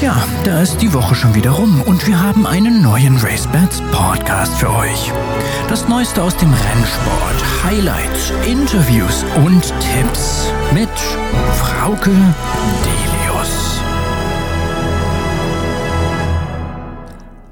Tja, da ist die Woche schon wieder rum und wir haben einen neuen RaceBets Podcast für euch. Das Neueste aus dem Rennsport, Highlights, Interviews und Tipps mit Frauke Delius.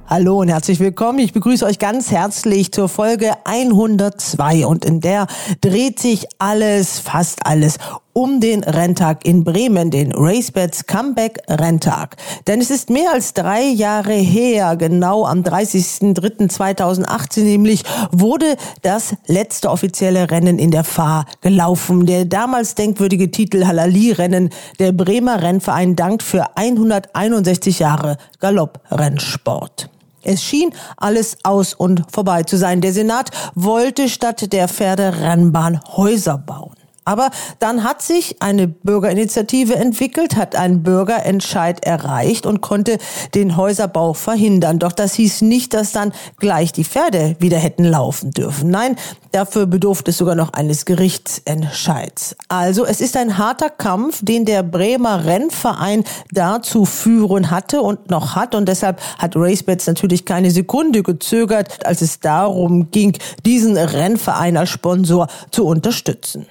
Hallo und herzlich willkommen. Ich begrüße euch ganz herzlich zur Folge 102 und in der dreht sich alles, fast alles um den Renntag in Bremen, den RaceBets Comeback Renntag. Denn es ist mehr als drei Jahre her, genau am 30.03.2018 nämlich, wurde das letzte offizielle Rennen in der Fahr gelaufen. Der damals denkwürdige Titel Halali-Rennen. Der Bremer Rennverein dankt für 161 Jahre Galopprennsport. Es schien alles aus und vorbei zu sein. Der Senat wollte statt der Pferderennbahn Häuser bauen. Aber dann hat sich eine Bürgerinitiative entwickelt, hat einen Bürgerentscheid erreicht und konnte den Häuserbau verhindern. Doch das hieß nicht, dass dann gleich die Pferde wieder hätten laufen dürfen. Nein, dafür bedurfte es sogar noch eines Gerichtsentscheids. Also es ist ein harter Kampf, den der Bremer Rennverein da zu führen hatte und noch hat. Und deshalb hat RaceBets natürlich keine Sekunde gezögert, als es darum ging, diesen Rennverein als Sponsor zu unterstützen.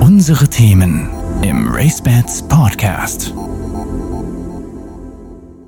Unsere Themen im RaceBets Podcast.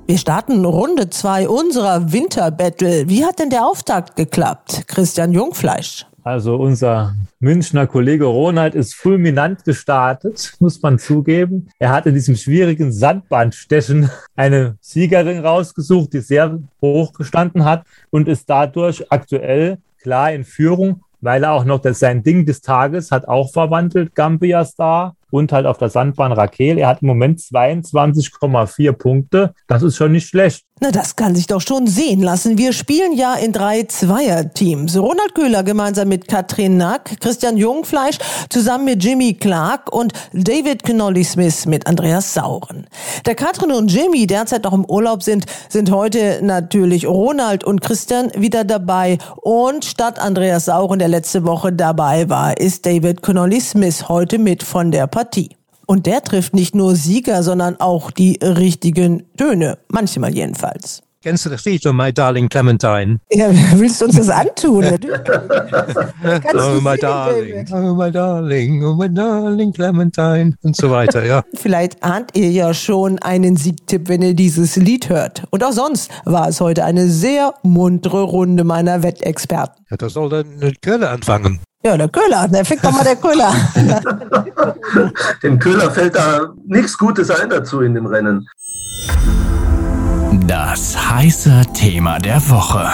Wir starten Runde zwei unserer Winterbattle. Wie hat denn der Auftakt geklappt? Christian Jungfleisch. Also unser Münchner Kollege Ronald ist fulminant gestartet, muss man zugeben. Er hat in diesem schwierigen Sandbandstechen eine Siegerin rausgesucht, die sehr hoch gestanden hat und ist dadurch aktuell klar in Führung weil er auch noch das, sein Ding des Tages hat auch verwandelt, Gambia Star und halt auf der Sandbahn Raquel. Er hat im Moment 22,4 Punkte. Das ist schon nicht schlecht. Na, das kann sich doch schon sehen lassen. Wir spielen ja in drei Zweierteams. Ronald Köhler gemeinsam mit Katrin Nack, Christian Jungfleisch zusammen mit Jimmy Clark und David Connolly Smith mit Andreas Sauren. Da Katrin und Jimmy derzeit noch im Urlaub sind, sind heute natürlich Ronald und Christian wieder dabei. Und statt Andreas Sauren, der letzte Woche dabei war, ist David Connolly Smith heute mit von der Partie. Partie. Und der trifft nicht nur Sieger, sondern auch die richtigen Töne. Manchmal jedenfalls. Kennst du das Lied von My Darling Clementine? Ja, willst du uns das antun? oh, my darling, oh, my darling, oh, my darling Clementine und so weiter, ja. Vielleicht ahnt ihr ja schon einen Siegtipp, wenn ihr dieses Lied hört. Und auch sonst war es heute eine sehr muntere Runde meiner Wettexperten. Ja, da soll dann eine Kölle anfangen. Ja, der Köhler, der fickt doch mal der Köhler. dem Köhler fällt da nichts Gutes ein dazu in dem Rennen. Das heiße Thema der Woche.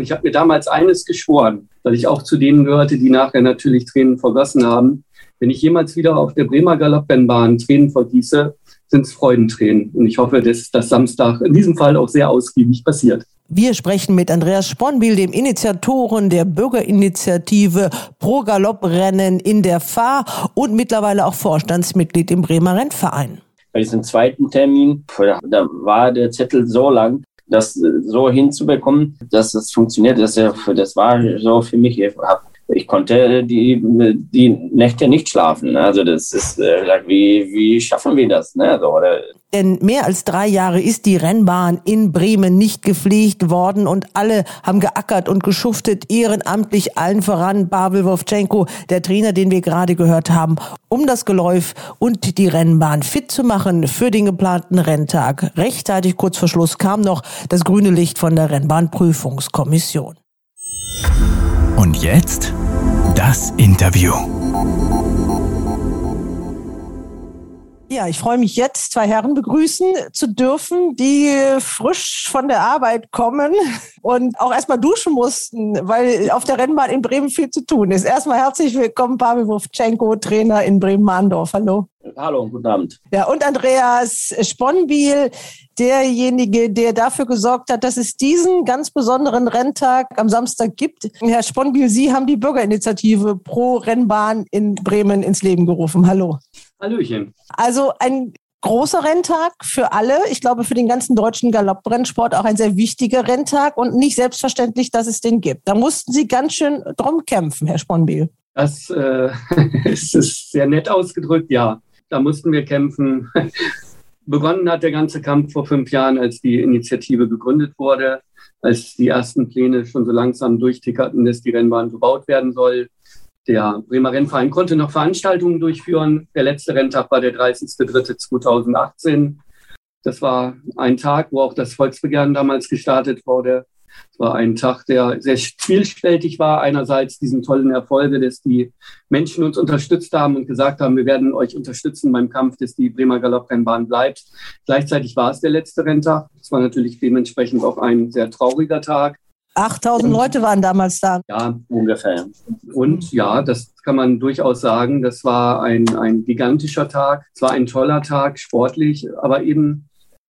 Ich habe mir damals eines geschworen, dass ich auch zu denen gehörte, die nachher natürlich Tränen vergossen haben. Wenn ich jemals wieder auf der Bremer Galopprennbahn Tränen vergieße, sind es Freudentränen. Und ich hoffe, dass das Samstag in diesem Fall auch sehr ausgiebig passiert. Wir sprechen mit Andreas Sponbiel, dem Initiatoren der Bürgerinitiative Pro Galopprennen in der Fahr und mittlerweile auch Vorstandsmitglied im Bremer Rennverein. Bei diesem zweiten Termin, da war der Zettel so lang, das so hinzubekommen, dass das funktioniert, das, das war so für mich, ich konnte die, die Nächte nicht schlafen. Also das ist, äh, wie, wie schaffen wir das? Ne? So, oder denn mehr als drei Jahre ist die Rennbahn in Bremen nicht gepflegt worden und alle haben geackert und geschuftet, ehrenamtlich allen voran Babel Wovchenko, der Trainer, den wir gerade gehört haben, um das Geläuf und die Rennbahn fit zu machen für den geplanten Renntag. Rechtzeitig kurz vor Schluss kam noch das grüne Licht von der Rennbahnprüfungskommission. Und jetzt das Interview. Ja, ich freue mich jetzt, zwei Herren begrüßen zu dürfen, die frisch von der Arbeit kommen und auch erstmal duschen mussten, weil auf der Rennbahn in Bremen viel zu tun ist. Erstmal herzlich willkommen, Pavel Wovchenko, Trainer in Bremen-Mahndorf. Hallo. Hallo und guten Abend. Ja, und Andreas Sponbiel, derjenige, der dafür gesorgt hat, dass es diesen ganz besonderen Renntag am Samstag gibt. Herr Sponbiel, Sie haben die Bürgerinitiative Pro Rennbahn in Bremen ins Leben gerufen. Hallo. Hallöchen. Also ein großer Renntag für alle. Ich glaube, für den ganzen deutschen Galopprennsport auch ein sehr wichtiger Renntag und nicht selbstverständlich, dass es den gibt. Da mussten Sie ganz schön drum kämpfen, Herr Sponbiel. Das äh, ist sehr nett ausgedrückt, ja. da mussten wir kämpfen. Begonnen hat der ganze Kampf vor fünf Jahren, als die Initiative gegründet wurde, als die ersten Pläne schon so langsam durchtickerten, dass die Rennbahn gebaut werden soll. Der Bremer Rennverein konnte noch Veranstaltungen durchführen. Der letzte Renntag war der 30.03.2018. Das war ein Tag, wo auch das Volksbegehren damals gestartet wurde. Es war ein Tag, der sehr vielfältig war. Einerseits diesen tollen Erfolge, dass die Menschen uns unterstützt haben und gesagt haben, wir werden euch unterstützen beim Kampf, dass die Bremer Galopprennbahn bleibt. Gleichzeitig war es der letzte Renntag. Es war natürlich dementsprechend auch ein sehr trauriger Tag. 8000 Leute waren damals da. Ja, ungefähr. Und ja, das kann man durchaus sagen. Das war ein, ein gigantischer Tag. Es war ein toller Tag, sportlich, aber eben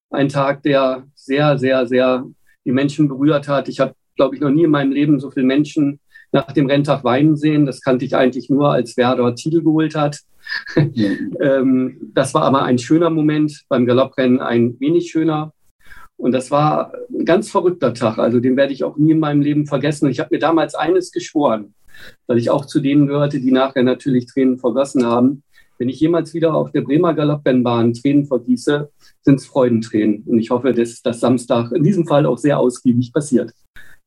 ein Tag, der sehr, sehr, sehr die Menschen berührt hat. Ich habe, glaube ich, noch nie in meinem Leben so viele Menschen nach dem Renntag weinen sehen. Das kannte ich eigentlich nur, als Werder Titel geholt hat. ähm, das war aber ein schöner Moment, beim Galopprennen ein wenig schöner. Und das war ein ganz verrückter Tag. Also den werde ich auch nie in meinem Leben vergessen. Und ich habe mir damals eines geschworen, weil ich auch zu denen gehörte, die nachher natürlich Tränen vergossen haben. Wenn ich jemals wieder auf der Bremer Galopprennbahn Tränen vergieße, sind es Freudentränen. Und ich hoffe, dass das Samstag in diesem Fall auch sehr ausgiebig passiert.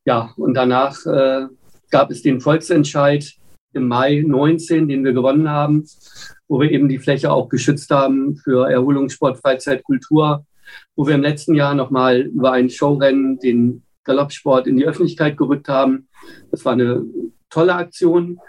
Ja, und danach äh, gab es den Volksentscheid im Mai 19, den wir gewonnen haben, wo wir eben die Fläche auch geschützt haben für Erholungssport, Freizeit, Kultur, wo wir im letzten Jahr nochmal über ein Showrennen den Galoppsport in die Öffentlichkeit gerückt haben. Das war eine tolle Aktion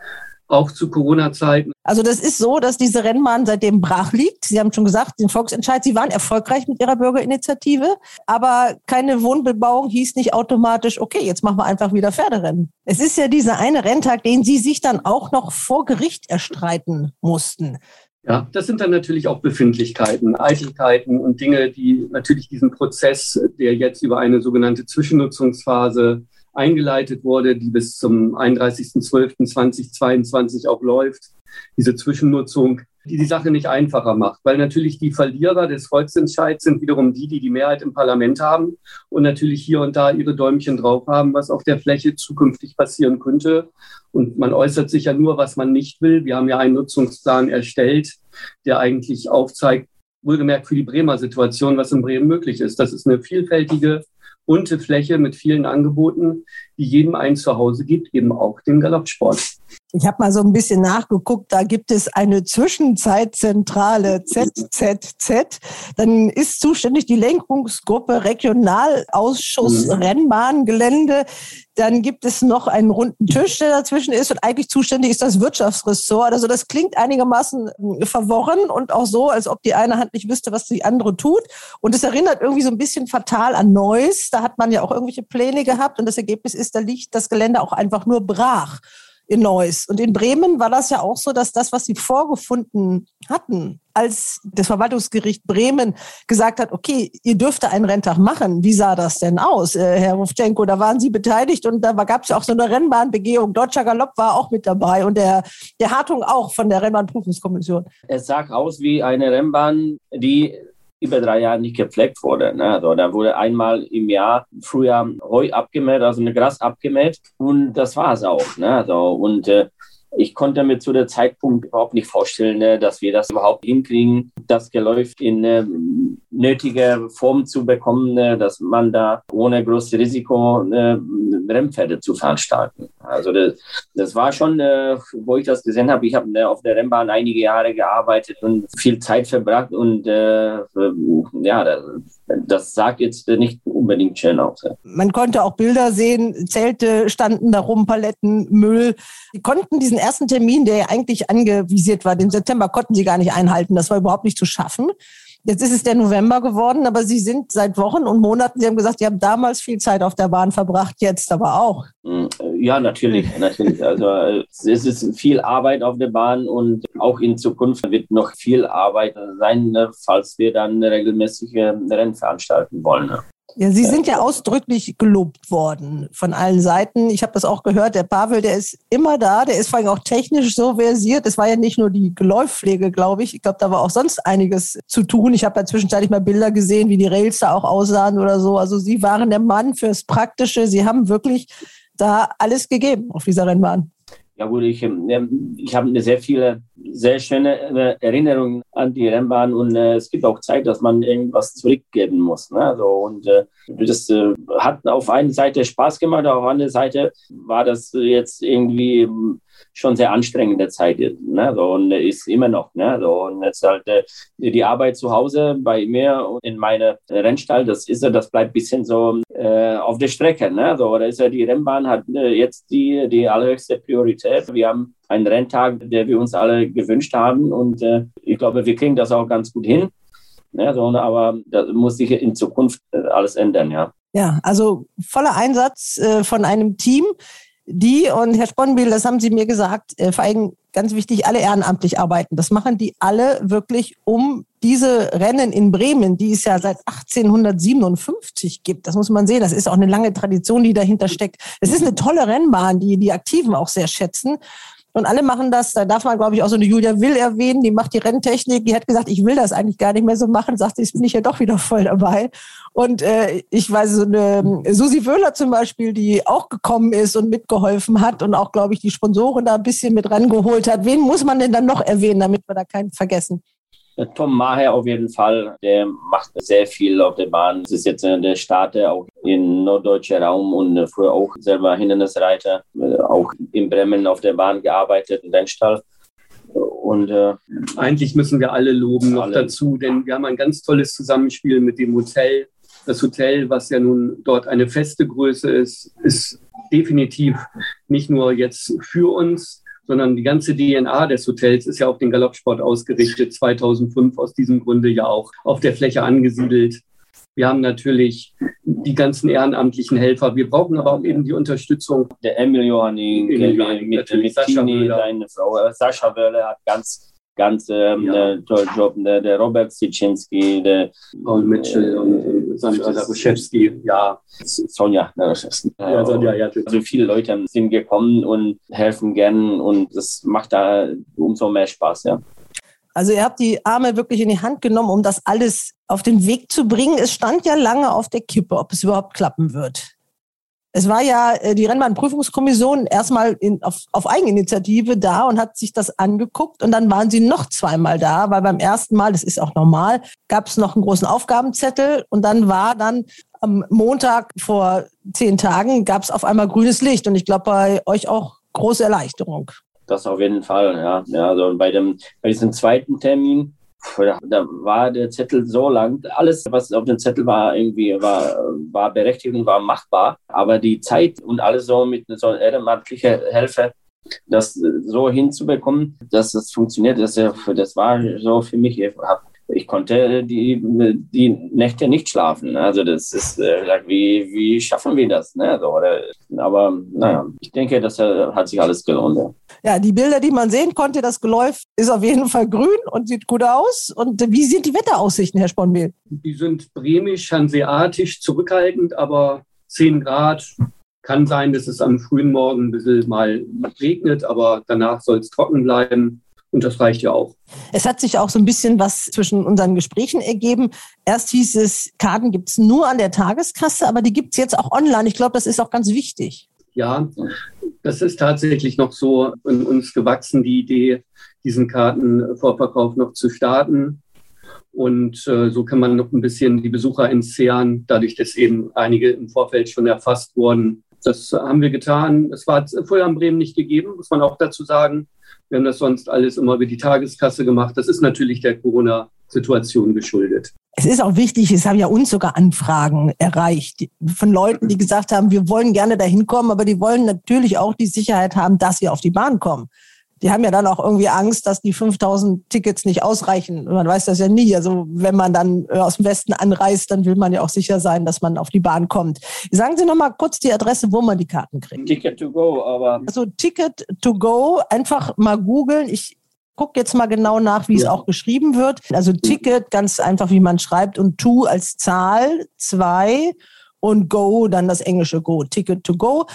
auch zu Corona-Zeiten. Also das ist so, dass diese Rennbahn seitdem brach liegt. Sie haben schon gesagt, den Volksentscheid, Sie waren erfolgreich mit Ihrer Bürgerinitiative, aber keine Wohnbebauung hieß nicht automatisch, okay, jetzt machen wir einfach wieder Pferderennen. Es ist ja dieser eine Renntag, den Sie sich dann auch noch vor Gericht erstreiten mussten. Ja, das sind dann natürlich auch Befindlichkeiten, Eitelkeiten und Dinge, die natürlich diesen Prozess, der jetzt über eine sogenannte Zwischennutzungsphase eingeleitet wurde, die bis zum 31.12.2022 auch läuft. Diese Zwischennutzung, die die Sache nicht einfacher macht, weil natürlich die Verlierer des Volksentscheids sind wiederum die, die die Mehrheit im Parlament haben und natürlich hier und da ihre Däumchen drauf haben, was auf der Fläche zukünftig passieren könnte. Und man äußert sich ja nur, was man nicht will. Wir haben ja einen Nutzungsplan erstellt, der eigentlich aufzeigt, wohlgemerkt für die Bremer Situation, was in Bremen möglich ist. Das ist eine vielfältige bunte Fläche mit vielen Angeboten, die jedem ein Zuhause gibt, eben auch den Galoppsport. Ich habe mal so ein bisschen nachgeguckt, da gibt es eine Zwischenzeitzentrale ZZZ. Dann ist zuständig die Lenkungsgruppe Regionalausschuss mhm. Rennbahngelände. Dann gibt es noch einen runden Tisch, der dazwischen ist und eigentlich zuständig ist das Wirtschaftsressort. Also das klingt einigermaßen äh, verworren und auch so, als ob die eine Hand nicht wüsste, was die andere tut. Und es erinnert irgendwie so ein bisschen fatal an Neuss. Da hat man ja auch irgendwelche Pläne gehabt und das Ergebnis ist, da liegt das Gelände auch einfach nur brach in Neuss. Und in Bremen war das ja auch so, dass das, was sie vorgefunden hatten, als das Verwaltungsgericht Bremen gesagt hat, okay, ihr dürft einen Renntag machen. Wie sah das denn aus, äh, Herr Rufchenko? Da waren Sie beteiligt und da gab es ja auch so eine Rennbahnbegehung. Deutscher Galopp war auch mit dabei und der, der Hartung auch von der Rennbahnprüfungskommission. Es sah aus wie eine Rennbahn, die über drei Jahre nicht gepflegt wurde. Ne? Also da wurde einmal im Jahr früher Heu abgemäht, also eine Gras abgemäht und das war es auch. Ne? Also, und äh, ich konnte mir zu der Zeitpunkt überhaupt nicht vorstellen, ne, dass wir das überhaupt hinkriegen, das Geläuf in äh, nötige Form zu bekommen, äh, dass man da ohne großes Risiko äh, Rennpferde zu veranstalten. Also das, das war schon, äh, wo ich das gesehen habe, ich habe auf der Rennbahn einige Jahre gearbeitet und viel Zeit verbracht und ja, das, das sagt jetzt nicht unbedingt schön aus. Man konnte auch Bilder sehen, Zelte standen da rum, Paletten, Müll. Sie konnten diesen ersten Termin, der ja eigentlich angevisiert war, den September, konnten sie gar nicht einhalten. Das war überhaupt nicht zu schaffen. Jetzt ist es der November geworden, aber Sie sind seit Wochen und Monaten, Sie haben gesagt, Sie haben damals viel Zeit auf der Bahn verbracht, jetzt aber auch. Mm, ja, natürlich, natürlich. Also es ist viel Arbeit auf der Bahn und auch in Zukunft wird noch viel Arbeit sein, ne, falls wir dann regelmäßige Rennen veranstalten wollen. Ja, Sie sind ja ausdrücklich gelobt worden von allen Seiten. Ich habe das auch gehört. Der Pavel, der ist immer da. Der ist vor allem auch technisch so versiert. Es war ja nicht nur die Geläufpflege, glaube ich. Ich glaube, da war auch sonst einiges zu tun. Ich habe ja zwischenzeitlich mal Bilder gesehen, wie die Rails da auch aussahen oder so. Also Sie waren der Mann fürs Praktische. Sie haben wirklich da alles gegeben auf dieser Rennbahn. Ja gut, ich, ähm, ich habe sehr viele, sehr schöne äh, Erinnerungen an die Rennbahn und äh, es gibt auch Zeit, dass man irgendwas zurückgeben muss. Ne? So, und äh, das hat auf einer Seite Spaß gemacht, auf der anderen Seite war das jetzt irgendwie schon sehr anstrengende Zeit. Ne? So, und ist immer noch. Ne? So, und jetzt halt äh, die Arbeit zu Hause bei mir in meiner Rennstall, das ist ja, das bleibt ein bisschen so äh, auf der Strecke. Ne? So, da ist ja die Rennbahn hat äh, jetzt die, die allerhöchste Priorität. Wir haben einen Renntag, der wir uns alle gewünscht haben und äh, ich glaube, wir kriegen das auch ganz gut hin. Ne? So, aber da muss sich in Zukunft alles ändern, ja. Ja, also voller Einsatz äh, von einem Team die, und Herr Sponnbiel, das haben Sie mir gesagt, äh, vor allem ganz wichtig, alle ehrenamtlich arbeiten. Das machen die alle wirklich, um diese Rennen in Bremen, die es ja seit 1857 gibt, das muss man sehen, das ist auch eine lange Tradition, die dahinter steckt. Es ist eine tolle Rennbahn, die die Aktiven auch sehr schätzen. Und alle machen das. Da darf man, glaube ich, auch so eine Julia Will erwähnen. Die macht die Renntechnik. Die hat gesagt, ich will das eigentlich gar nicht mehr so machen. Sagt, jetzt bin ich ja doch wieder voll dabei. Und äh, ich weiß, so eine Susi Wöhler zum Beispiel, die auch gekommen ist und mitgeholfen hat und auch, glaube ich, die Sponsoren da ein bisschen mit rangeholt hat. Wen muss man denn dann noch erwähnen, damit wir da keinen vergessen? Tom Maher auf jeden Fall, der macht sehr viel auf der Bahn. Das ist jetzt äh, der Starter auch im norddeutschen Raum und äh, früher auch selber Hindernisreiter, äh, auch in Bremen auf der Bahn gearbeitet, in Rennstall. Und äh, eigentlich müssen wir alle loben noch alle. dazu, denn wir haben ein ganz tolles Zusammenspiel mit dem Hotel. Das Hotel, was ja nun dort eine feste Größe ist, ist definitiv nicht nur jetzt für uns sondern die ganze DNA des Hotels ist ja auf den Galoppsport ausgerichtet, 2005 aus diesem Grunde ja auch auf der Fläche angesiedelt. Wir haben natürlich die ganzen ehrenamtlichen Helfer. Wir brauchen aber auch eben die Unterstützung. Der Emil Johanning, mit, mit, mit Tini, deine Frau, äh, Sascha Wörle hat ganz ganz ähm, ja. tollen Job. Der, der Robert Sitschinski, der Paul Mitchell äh, und Sandra Daruszewski, ja. Sonja Daruszewski. Ja, Sonja, ja. Also viele Leute sind gekommen und helfen gern und das macht da umso mehr Spaß, ja. Also ihr habt die Arme wirklich in die Hand genommen, um das alles auf den Weg zu bringen. Es stand ja lange auf der Kippe, ob es überhaupt klappen wird. Es war ja äh, die Rennbahnprüfungskommission erstmal in, auf, auf Eigeninitiative da und hat sich das angeguckt und dann waren sie noch zweimal da, weil beim ersten Mal, das ist auch normal, gab es noch einen großen Aufgabenzettel und dann war dann am Montag vor zehn Tagen gab es auf einmal grünes Licht und ich glaube bei euch auch große Erleichterung. Das auf jeden Fall, ja. ja also bei dem bei diesem zweiten Termin da war der Zettel so lang. Alles, was auf dem Zettel war, irgendwie war, war berechtigt und war machbar. Aber die Zeit und alles so mit so ehrenamtlicher Hilfe, das so hinzubekommen, dass das funktioniert, das, das war so für mich. Ich habe ich konnte die, die Nächte nicht schlafen. Also das ist, äh, wie, wie schaffen wir das? Ne? So, oder, aber naja, ich denke, das hat sich alles gelohnt. Ja. ja, die Bilder, die man sehen konnte, das Geläuf ist auf jeden Fall grün und sieht gut aus. Und wie sind die Wetteraussichten, Herr Sponmehl? Die sind bremisch, hanseatisch, zurückhaltend, aber 10 Grad, kann sein, dass es am frühen Morgen ein bisschen mal regnet, aber danach soll es trocken bleiben. Und das reicht ja auch. Es hat sich auch so ein bisschen was zwischen unseren Gesprächen ergeben. Erst hieß es, Karten gibt es nur an der Tageskasse, aber die gibt es jetzt auch online. Ich glaube, das ist auch ganz wichtig. Ja, das ist tatsächlich noch so in uns gewachsen, die Idee, diesen Kartenvorverkauf noch zu starten. Und äh, so kann man noch ein bisschen die Besucher entzehren, dadurch, dass eben einige im Vorfeld schon erfasst wurden. Das haben wir getan. Es war vorher in Bremen nicht gegeben, muss man auch dazu sagen. Wir haben das sonst alles immer über die Tageskasse gemacht. Das ist natürlich der Corona-Situation geschuldet. Es ist auch wichtig, es haben ja uns sogar Anfragen erreicht von Leuten, die gesagt haben, wir wollen gerne dahin kommen, aber die wollen natürlich auch die Sicherheit haben, dass sie auf die Bahn kommen die haben ja dann auch irgendwie Angst, dass die 5000 Tickets nicht ausreichen. Man weiß das ja nie. Also wenn man dann äh, aus dem Westen anreist, dann will man ja auch sicher sein, dass man auf die Bahn kommt. Sagen Sie noch mal kurz die Adresse, wo man die Karten kriegt. Ticket to go, aber. Also Ticket to go, einfach mal googeln. Ich gucke jetzt mal genau nach, wie ja. es auch geschrieben wird. Also Ticket, ganz einfach, wie man schreibt, und to als Zahl, zwei und go, dann das englische go, Ticket to go.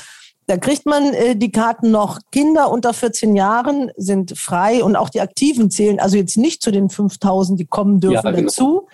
Da kriegt man äh, die Karten noch. Kinder unter 14 Jahren sind frei und auch die Aktiven zählen also jetzt nicht zu den 5000, die kommen dürfen ja, genau. dazu.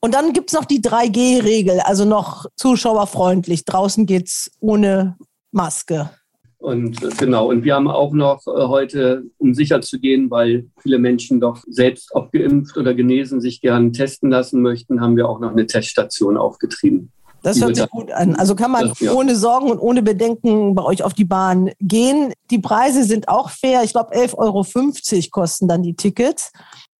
Und dann gibt's noch die 3G-Regel, also noch zuschauerfreundlich. Draußen geht's ohne Maske. Und äh, genau, und wir haben auch noch äh, heute, um sicher zu gehen, weil viele Menschen doch selbst ob geimpft oder genesen sich gern testen lassen möchten, haben wir auch noch eine Teststation aufgetrieben. Das hört sich gut an. Also kann man ja. ohne Sorgen und ohne Bedenken bei euch auf die Bahn gehen. Die Preise sind auch fair. Ich glaube, 11,50 Euro kosten dann die Tickets.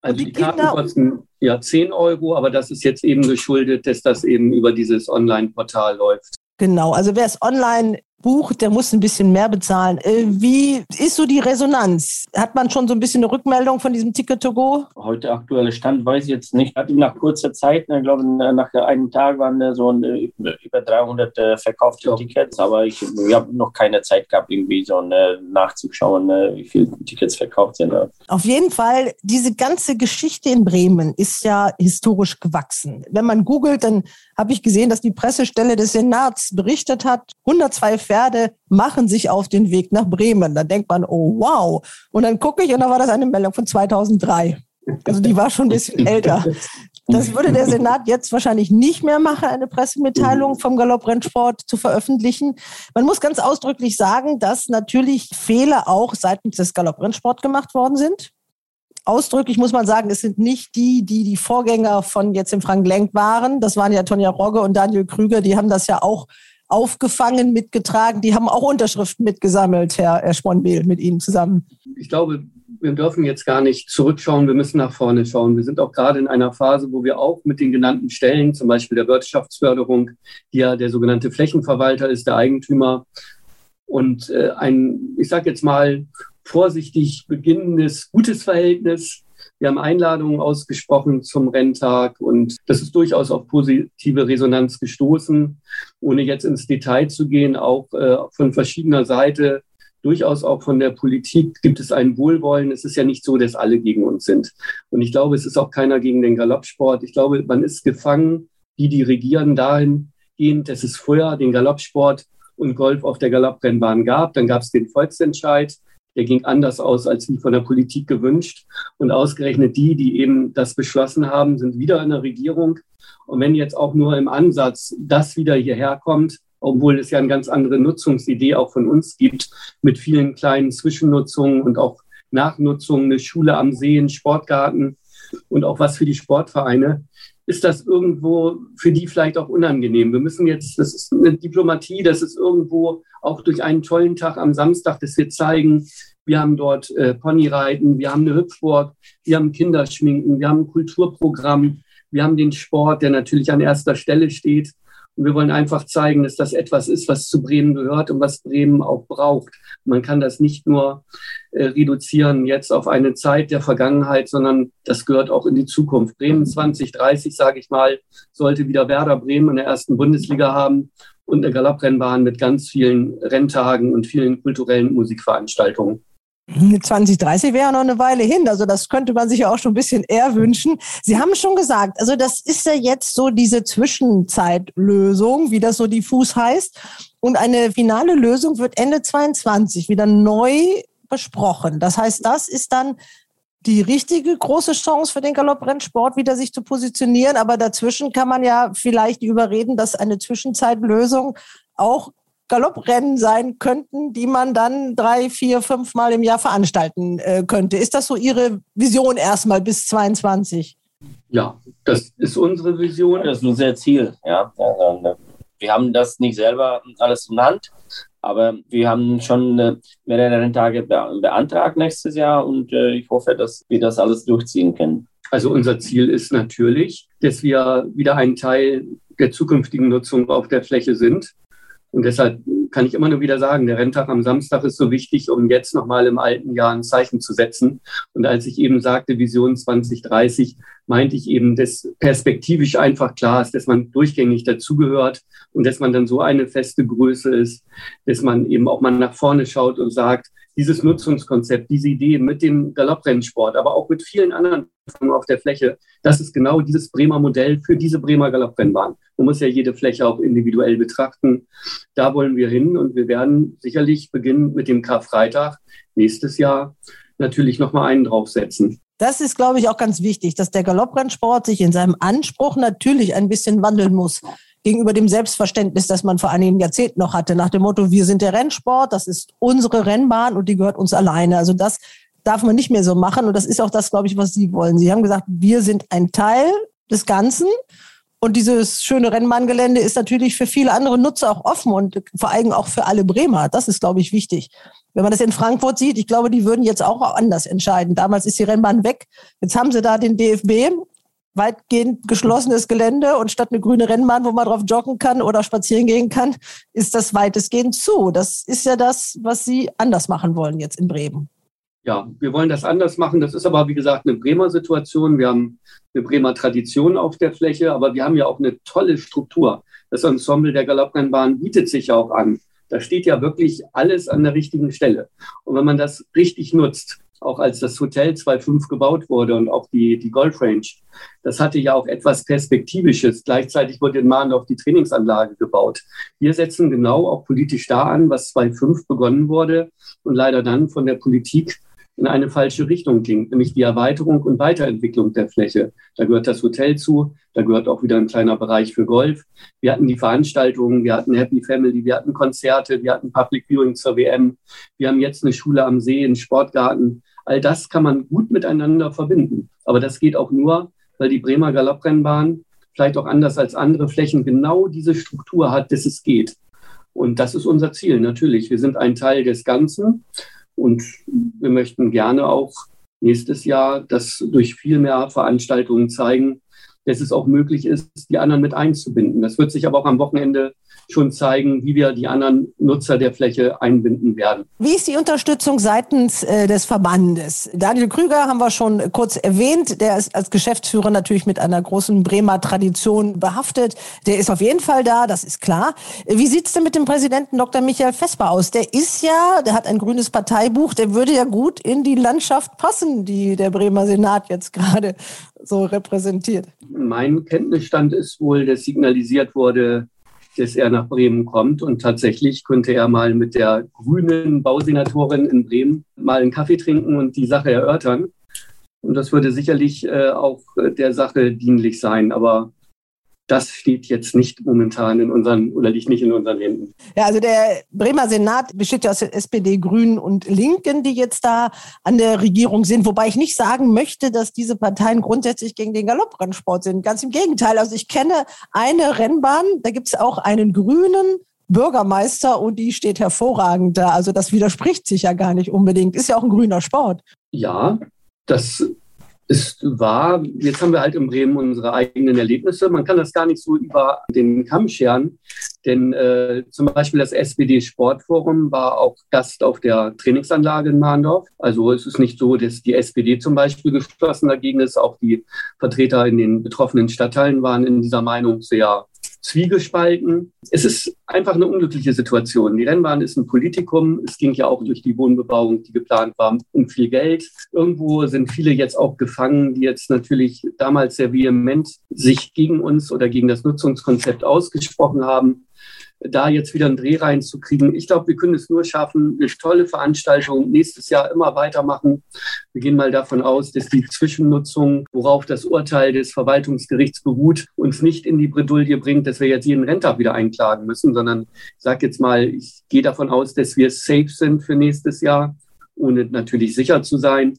Also die, die Karten Kinder kosten ja 10 Euro, aber das ist jetzt eben geschuldet, dass das eben über dieses Online-Portal läuft. Genau, also wer es online bucht, der muss ein bisschen mehr bezahlen. Äh, wie ist so die Resonanz? Hat man schon so ein bisschen eine Rückmeldung von diesem Ticket to go? Heute aktuelle Stand weiß ich jetzt nicht. Hatte nach kurzer Zeit, ich glaube nach einem Tag waren so über 300 äh, verkaufte ja. Tickets, aber ich, ich habe noch keine Zeit gehabt, irgendwie so nachzuschauen, wie viele Tickets verkauft sind. Auf jeden Fall, diese ganze Geschichte in Bremen ist ja historisch gewachsen. Wenn man googelt, dann habe ich gesehen, dass die Pressestelle des Senats berichtet hat, 102 Pferde machen sich auf den Weg nach Bremen. Da denkt man, oh wow. Und dann gucke ich und da war das eine Meldung von 2003. Also die war schon ein bisschen älter. Das würde der Senat jetzt wahrscheinlich nicht mehr machen, eine Pressemitteilung vom Galopprennsport zu veröffentlichen. Man muss ganz ausdrücklich sagen, dass natürlich Fehler auch seitens des Galopprennsport gemacht worden sind. Ausdrücklich muss man sagen, es sind nicht die, die die Vorgänger von jetzt im Frank Lenk waren. Das waren ja Tonja Rogge und Daniel Krüger. Die haben das ja auch aufgefangen, mitgetragen. Die haben auch Unterschriften mitgesammelt, Herr, Herr Sponbehl, mit Ihnen zusammen. Ich glaube, wir dürfen jetzt gar nicht zurückschauen, wir müssen nach vorne schauen. Wir sind auch gerade in einer Phase, wo wir auch mit den genannten Stellen, zum Beispiel der Wirtschaftsförderung, die ja der sogenannte Flächenverwalter ist, der Eigentümer, und äh, ein, ich sage jetzt mal, vorsichtig beginnendes gutes Verhältnis wir haben Einladungen ausgesprochen zum Renntag und das ist durchaus auf positive Resonanz gestoßen. Ohne jetzt ins Detail zu gehen, auch äh, von verschiedener Seite, durchaus auch von der Politik gibt es ein Wohlwollen. Es ist ja nicht so, dass alle gegen uns sind. Und ich glaube, es ist auch keiner gegen den Galoppsport. Ich glaube, man ist gefangen, die, die regieren dahingehend, dass es früher den Galoppsport und Golf auf der Galopprennbahn gab. Dann gab es den Volksentscheid der ging anders aus als wie von der Politik gewünscht. Und ausgerechnet die, die eben das beschlossen haben, sind wieder in der Regierung. Und wenn jetzt auch nur im Ansatz das wieder hierher kommt, obwohl es ja eine ganz andere Nutzungsidee auch von uns gibt, mit vielen kleinen Zwischennutzungen und auch Nachnutzungen, eine Schule am See, ein Sportgarten und auch was für die Sportvereine, ist das irgendwo für die vielleicht auch unangenehm. Wir müssen jetzt, das ist eine Diplomatie, das ist irgendwo auch durch einen tollen Tag am Samstag, dass wir zeigen, wir haben dort äh, Ponyreiten, wir haben eine Hüpfburg, wir haben Kinderschminken, wir haben ein Kulturprogramm, wir haben den Sport, der natürlich an erster Stelle steht. Und wir wollen einfach zeigen, dass das etwas ist, was zu Bremen gehört und was Bremen auch braucht. Man kann das nicht nur äh, reduzieren jetzt auf eine Zeit der Vergangenheit, sondern das gehört auch in die Zukunft. Bremen 2030, sage ich mal, sollte wieder Werder Bremen in der ersten Bundesliga haben und eine Galopprennbahn mit ganz vielen Renntagen und vielen kulturellen Musikveranstaltungen. 2030 wäre noch eine Weile hin. Also das könnte man sich ja auch schon ein bisschen eher wünschen. Sie haben schon gesagt, also das ist ja jetzt so diese Zwischenzeitlösung, wie das so diffus heißt. Und eine finale Lösung wird Ende 22 wieder neu besprochen. Das heißt, das ist dann die richtige große Chance für den Galopprennsport, wieder sich zu positionieren. Aber dazwischen kann man ja vielleicht überreden, dass eine Zwischenzeitlösung auch Galopprennen sein könnten, die man dann drei, vier, fünf Mal im Jahr veranstalten äh, könnte. Ist das so Ihre Vision erstmal bis 22? Ja, das ist unsere Vision. Das ist unser Ziel. Ja. Also, wir haben das nicht selber alles in Hand, aber wir haben schon äh, mehrere Renntage beantragt nächstes Jahr und äh, ich hoffe, dass wir das alles durchziehen können. Also unser Ziel ist natürlich, dass wir wieder ein Teil der zukünftigen Nutzung auf der Fläche sind. Und deshalb kann ich immer nur wieder sagen, der Renntag am Samstag ist so wichtig, um jetzt nochmal im alten Jahr ein Zeichen zu setzen. Und als ich eben sagte, Vision 2030, meinte ich eben, dass perspektivisch einfach klar ist, dass man durchgängig dazugehört und dass man dann so eine feste Größe ist, dass man eben auch mal nach vorne schaut und sagt, dieses Nutzungskonzept, diese Idee mit dem Galopprennsport, aber auch mit vielen anderen auf der Fläche, das ist genau dieses Bremer Modell für diese Bremer Galopprennbahn. Man muss ja jede Fläche auch individuell betrachten. Da wollen wir hin und wir werden sicherlich beginnen mit dem Karfreitag nächstes Jahr natürlich nochmal einen draufsetzen. Das ist, glaube ich, auch ganz wichtig, dass der Galopprennsport sich in seinem Anspruch natürlich ein bisschen wandeln muss. Gegenüber dem Selbstverständnis, das man vor einigen Jahrzehnten noch hatte, nach dem Motto, wir sind der Rennsport, das ist unsere Rennbahn und die gehört uns alleine. Also das darf man nicht mehr so machen. Und das ist auch das, glaube ich, was Sie wollen. Sie haben gesagt, wir sind ein Teil des Ganzen. Und dieses schöne Rennbahngelände ist natürlich für viele andere Nutzer auch offen und vor allem auch für alle Bremer. Das ist, glaube ich, wichtig. Wenn man das in Frankfurt sieht, ich glaube, die würden jetzt auch anders entscheiden. Damals ist die Rennbahn weg. Jetzt haben sie da den DFB, weitgehend geschlossenes Gelände und statt eine grüne Rennbahn, wo man drauf joggen kann oder spazieren gehen kann, ist das weitestgehend zu. Das ist ja das, was Sie anders machen wollen jetzt in Bremen. Ja, wir wollen das anders machen. Das ist aber, wie gesagt, eine Bremer Situation. Wir haben eine Bremer Tradition auf der Fläche, aber wir haben ja auch eine tolle Struktur. Das Ensemble der Galopprennbahn bietet sich ja auch an. Da steht ja wirklich alles an der richtigen Stelle. Und wenn man das richtig nutzt, auch als das Hotel 2.5 gebaut wurde und auch die, die Golf Range, das hatte ja auch etwas Perspektivisches. Gleichzeitig wurde in Mahn auch die Trainingsanlage gebaut. Wir setzen genau auch politisch da an, was 2.5 begonnen wurde und leider dann von der Politik in eine falsche Richtung ging, nämlich die Erweiterung und Weiterentwicklung der Fläche. Da gehört das Hotel zu, da gehört auch wieder ein kleiner Bereich für Golf. Wir hatten die Veranstaltungen, wir hatten Happy Family, wir hatten Konzerte, wir hatten Public Viewing zur WM, wir haben jetzt eine Schule am See, einen Sportgarten. All das kann man gut miteinander verbinden. Aber das geht auch nur, weil die Bremer Galopprennbahn vielleicht auch anders als andere Flächen genau diese Struktur hat, dass es geht. Und das ist unser Ziel, natürlich. Wir sind ein Teil des Ganzen. Und wir möchten gerne auch nächstes Jahr das durch viel mehr Veranstaltungen zeigen, dass es auch möglich ist, die anderen mit einzubinden. Das wird sich aber auch am Wochenende schon zeigen, wie wir die anderen Nutzer der Fläche einbinden werden. Wie ist die Unterstützung seitens äh, des Verbandes? Daniel Krüger haben wir schon kurz erwähnt. Der ist als Geschäftsführer natürlich mit einer großen Bremer Tradition behaftet. Der ist auf jeden Fall da, das ist klar. Wie sieht's denn mit dem Präsidenten Dr. Michael Vesper aus? Der ist ja, der hat ein grünes Parteibuch, der würde ja gut in die Landschaft passen, die der Bremer Senat jetzt gerade so repräsentiert. Mein Kenntnisstand ist wohl, dass signalisiert wurde, dass er nach Bremen kommt. Und tatsächlich könnte er mal mit der grünen Bausenatorin in Bremen mal einen Kaffee trinken und die Sache erörtern. Und das würde sicherlich äh, auch der Sache dienlich sein. Aber das steht jetzt nicht momentan in unseren oder liegt nicht in unseren Händen. Ja, also der Bremer Senat besteht ja aus SPD, Grünen und Linken, die jetzt da an der Regierung sind. Wobei ich nicht sagen möchte, dass diese Parteien grundsätzlich gegen den Galopprennsport sind. Ganz im Gegenteil. Also ich kenne eine Rennbahn, da gibt es auch einen Grünen Bürgermeister und die steht hervorragend da. Also das widerspricht sich ja gar nicht unbedingt. Ist ja auch ein grüner Sport. Ja, das es war, jetzt haben wir halt in Bremen unsere eigenen Erlebnisse. Man kann das gar nicht so über den Kamm scheren, denn äh, zum Beispiel das SPD Sportforum war auch Gast auf der Trainingsanlage in Mahndorf. Also es ist nicht so, dass die SPD zum Beispiel geschlossen dagegen ist. Auch die Vertreter in den betroffenen Stadtteilen waren in dieser Meinung sehr zwiegespalten. Es ist einfach eine unglückliche Situation. Die Rennbahn ist ein Politikum. Es ging ja auch durch die Wohnbebauung, die geplant war, um viel Geld. Irgendwo sind viele jetzt auch gefangen, die jetzt natürlich damals sehr vehement sich gegen uns oder gegen das Nutzungskonzept ausgesprochen haben da jetzt wieder einen Dreh reinzukriegen. Ich glaube, wir können es nur schaffen, eine tolle Veranstaltung nächstes Jahr immer weitermachen. Wir gehen mal davon aus, dass die Zwischennutzung, worauf das Urteil des Verwaltungsgerichts beruht, uns nicht in die Bredouille bringt, dass wir jetzt jeden Renntag wieder einklagen müssen, sondern ich sage jetzt mal, ich gehe davon aus, dass wir safe sind für nächstes Jahr, ohne natürlich sicher zu sein.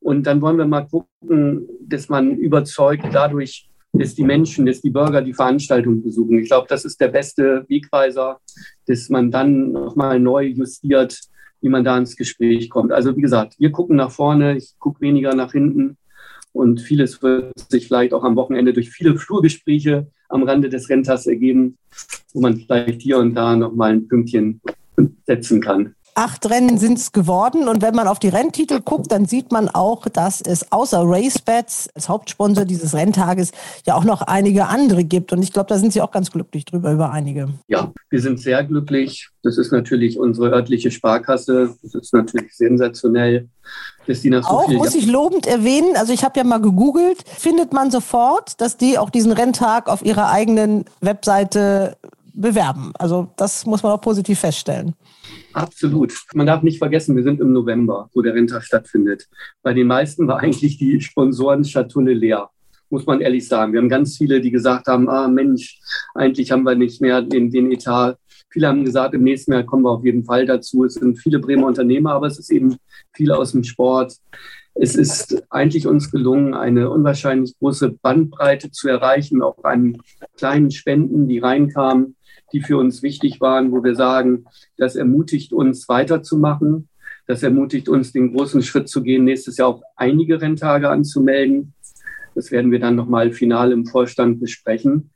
Und dann wollen wir mal gucken, dass man überzeugt dadurch dass die Menschen, dass die Bürger die Veranstaltung besuchen. Ich glaube, das ist der beste Wegweiser, dass man dann nochmal neu justiert, wie man da ins Gespräch kommt. Also wie gesagt, wir gucken nach vorne, ich gucke weniger nach hinten und vieles wird sich vielleicht auch am Wochenende durch viele Flurgespräche am Rande des Renters ergeben, wo man vielleicht hier und da nochmal ein Pünktchen setzen kann. Acht Rennen sind es geworden. Und wenn man auf die Renntitel guckt, dann sieht man auch, dass es außer RaceBets als Hauptsponsor dieses Renntages ja auch noch einige andere gibt. Und ich glaube, da sind Sie auch ganz glücklich drüber, über einige. Ja, wir sind sehr glücklich. Das ist natürlich unsere örtliche Sparkasse. Das ist natürlich sensationell. Dass die nach so auch muss ich lobend erwähnen, also ich habe ja mal gegoogelt, findet man sofort, dass die auch diesen Renntag auf ihrer eigenen Webseite bewerben. Also das muss man auch positiv feststellen. Absolut. Man darf nicht vergessen, wir sind im November, wo der Renntag stattfindet. Bei den meisten war eigentlich die Sponsorenschatulle leer. muss man ehrlich sagen. Wir haben ganz viele, die gesagt haben, ah Mensch, eigentlich haben wir nicht mehr den, den Etat. Viele haben gesagt, im nächsten Jahr kommen wir auf jeden Fall dazu. Es sind viele Bremer Unternehmer, aber es ist eben viel aus dem Sport. Es ist eigentlich uns gelungen, eine unwahrscheinlich große Bandbreite zu erreichen, auch an kleinen Spenden, die reinkamen, die für uns wichtig waren, wo wir sagen, das ermutigt uns weiterzumachen. Das ermutigt uns, den großen Schritt zu gehen, nächstes Jahr auch einige Renntage anzumelden. Das werden wir dann nochmal final im Vorstand besprechen,